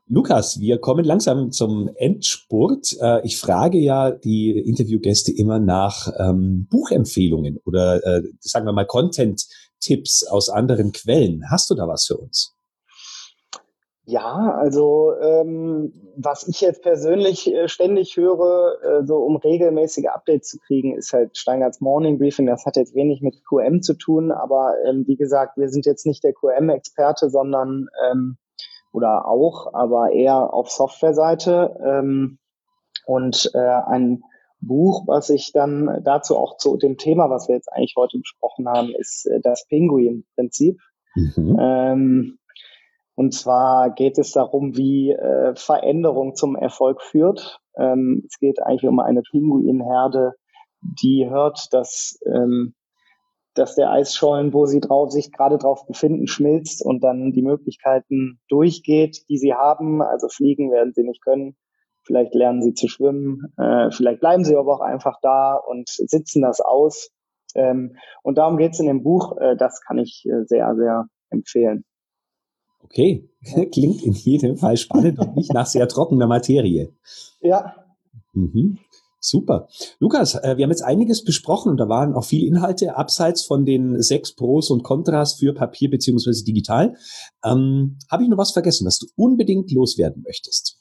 Lukas, wir kommen langsam zum Endspurt. Äh, ich frage ja die Interviewgäste immer nach ähm, Buchempfehlungen oder äh, sagen wir mal Content-Tipps aus anderen Quellen. Hast du da was für uns? Ja, also ähm, was ich jetzt persönlich äh, ständig höre, äh, so um regelmäßige Updates zu kriegen, ist halt Steingarts Morning Briefing. Das hat jetzt wenig mit QM zu tun, aber ähm, wie gesagt, wir sind jetzt nicht der QM-Experte, sondern ähm, oder auch, aber eher auf Softwareseite. Ähm, und äh, ein Buch, was ich dann dazu auch zu dem Thema, was wir jetzt eigentlich heute besprochen haben, ist äh, das Pinguin-Prinzip. Mhm. Ähm, und zwar geht es darum, wie äh, Veränderung zum Erfolg führt. Ähm, es geht eigentlich um eine Pinguinherde, die hört, dass, ähm, dass der Eisschollen, wo sie drauf, sich gerade drauf befinden, schmilzt und dann die Möglichkeiten durchgeht, die sie haben. Also fliegen werden sie nicht können. Vielleicht lernen sie zu schwimmen. Äh, vielleicht bleiben sie aber auch einfach da und sitzen das aus. Ähm, und darum geht es in dem Buch. Äh, das kann ich äh, sehr, sehr empfehlen. Okay, klingt in jedem Fall spannend und nicht nach sehr trockener Materie. Ja. Mhm. Super. Lukas, äh, wir haben jetzt einiges besprochen und da waren auch viele Inhalte abseits von den sechs Pros und Kontras für Papier beziehungsweise digital. Ähm, Habe ich noch was vergessen, was du unbedingt loswerden möchtest?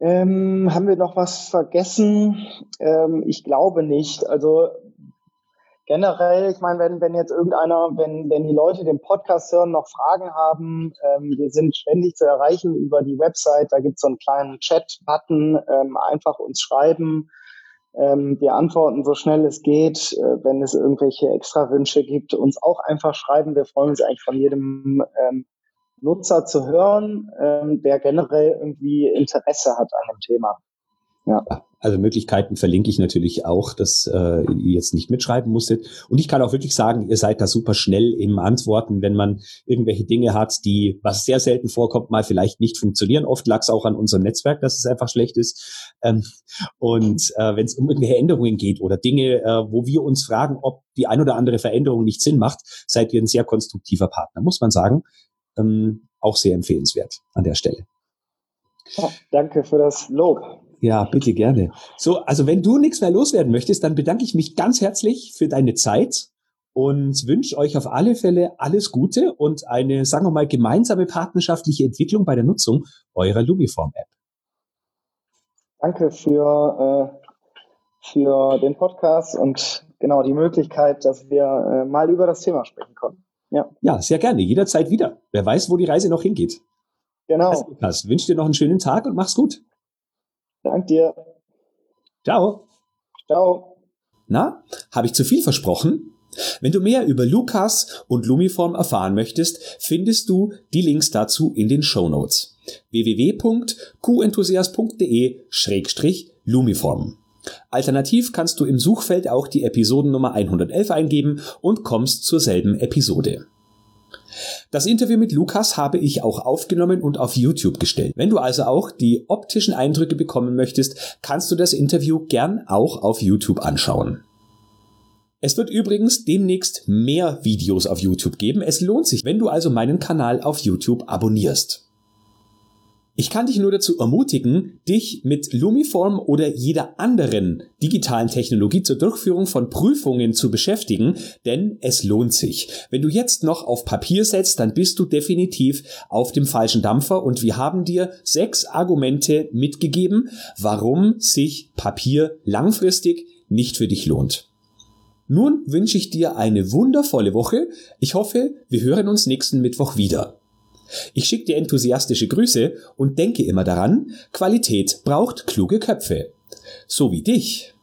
Ähm, haben wir noch was vergessen? Ähm, ich glaube nicht. Also generell, ich meine, wenn, wenn jetzt irgendeiner, wenn, wenn die Leute den Podcast hören, noch Fragen haben, ähm, wir sind ständig zu erreichen über die Website, da gibt es so einen kleinen Chat-Button, ähm, einfach uns schreiben. Ähm, wir antworten so schnell es geht. Äh, wenn es irgendwelche Extrawünsche gibt, uns auch einfach schreiben. Wir freuen uns eigentlich von jedem ähm, Nutzer zu hören, ähm, der generell irgendwie Interesse hat an dem Thema. Ja. Also Möglichkeiten verlinke ich natürlich auch, dass äh, ihr jetzt nicht mitschreiben musstet. Und ich kann auch wirklich sagen, ihr seid da super schnell im Antworten, wenn man irgendwelche Dinge hat, die, was sehr selten vorkommt, mal vielleicht nicht funktionieren. Oft lag es auch an unserem Netzwerk, dass es einfach schlecht ist. Ähm, und äh, wenn es um irgendwelche Änderungen geht oder Dinge, äh, wo wir uns fragen, ob die ein oder andere Veränderung nicht Sinn macht, seid ihr ein sehr konstruktiver Partner, muss man sagen. Ähm, auch sehr empfehlenswert an der Stelle. Ja, danke für das Lob. Ja, bitte gerne. So, also wenn du nichts mehr loswerden möchtest, dann bedanke ich mich ganz herzlich für deine Zeit und wünsche euch auf alle Fälle alles Gute und eine, sagen wir mal, gemeinsame partnerschaftliche Entwicklung bei der Nutzung eurer Lumiform-App. Danke für, äh, für den Podcast und genau die Möglichkeit, dass wir äh, mal über das Thema sprechen konnten. Ja. ja, sehr gerne. Jederzeit wieder. Wer weiß, wo die Reise noch hingeht. Genau. Also, wünsche dir noch einen schönen Tag und mach's gut. Dank dir. Ciao. Ciao. Na, habe ich zu viel versprochen? Wenn du mehr über Lukas und Lumiform erfahren möchtest, findest du die Links dazu in den Show Notes. www.qenthusiast.de-lumiform. Alternativ kannst du im Suchfeld auch die Episodennummer 111 eingeben und kommst zur selben Episode. Das Interview mit Lukas habe ich auch aufgenommen und auf YouTube gestellt. Wenn du also auch die optischen Eindrücke bekommen möchtest, kannst du das Interview gern auch auf YouTube anschauen. Es wird übrigens demnächst mehr Videos auf YouTube geben. Es lohnt sich, wenn du also meinen Kanal auf YouTube abonnierst. Ich kann dich nur dazu ermutigen, dich mit Lumiform oder jeder anderen digitalen Technologie zur Durchführung von Prüfungen zu beschäftigen, denn es lohnt sich. Wenn du jetzt noch auf Papier setzt, dann bist du definitiv auf dem falschen Dampfer und wir haben dir sechs Argumente mitgegeben, warum sich Papier langfristig nicht für dich lohnt. Nun wünsche ich dir eine wundervolle Woche. Ich hoffe, wir hören uns nächsten Mittwoch wieder. Ich schicke dir enthusiastische Grüße und denke immer daran, Qualität braucht kluge Köpfe. So wie dich.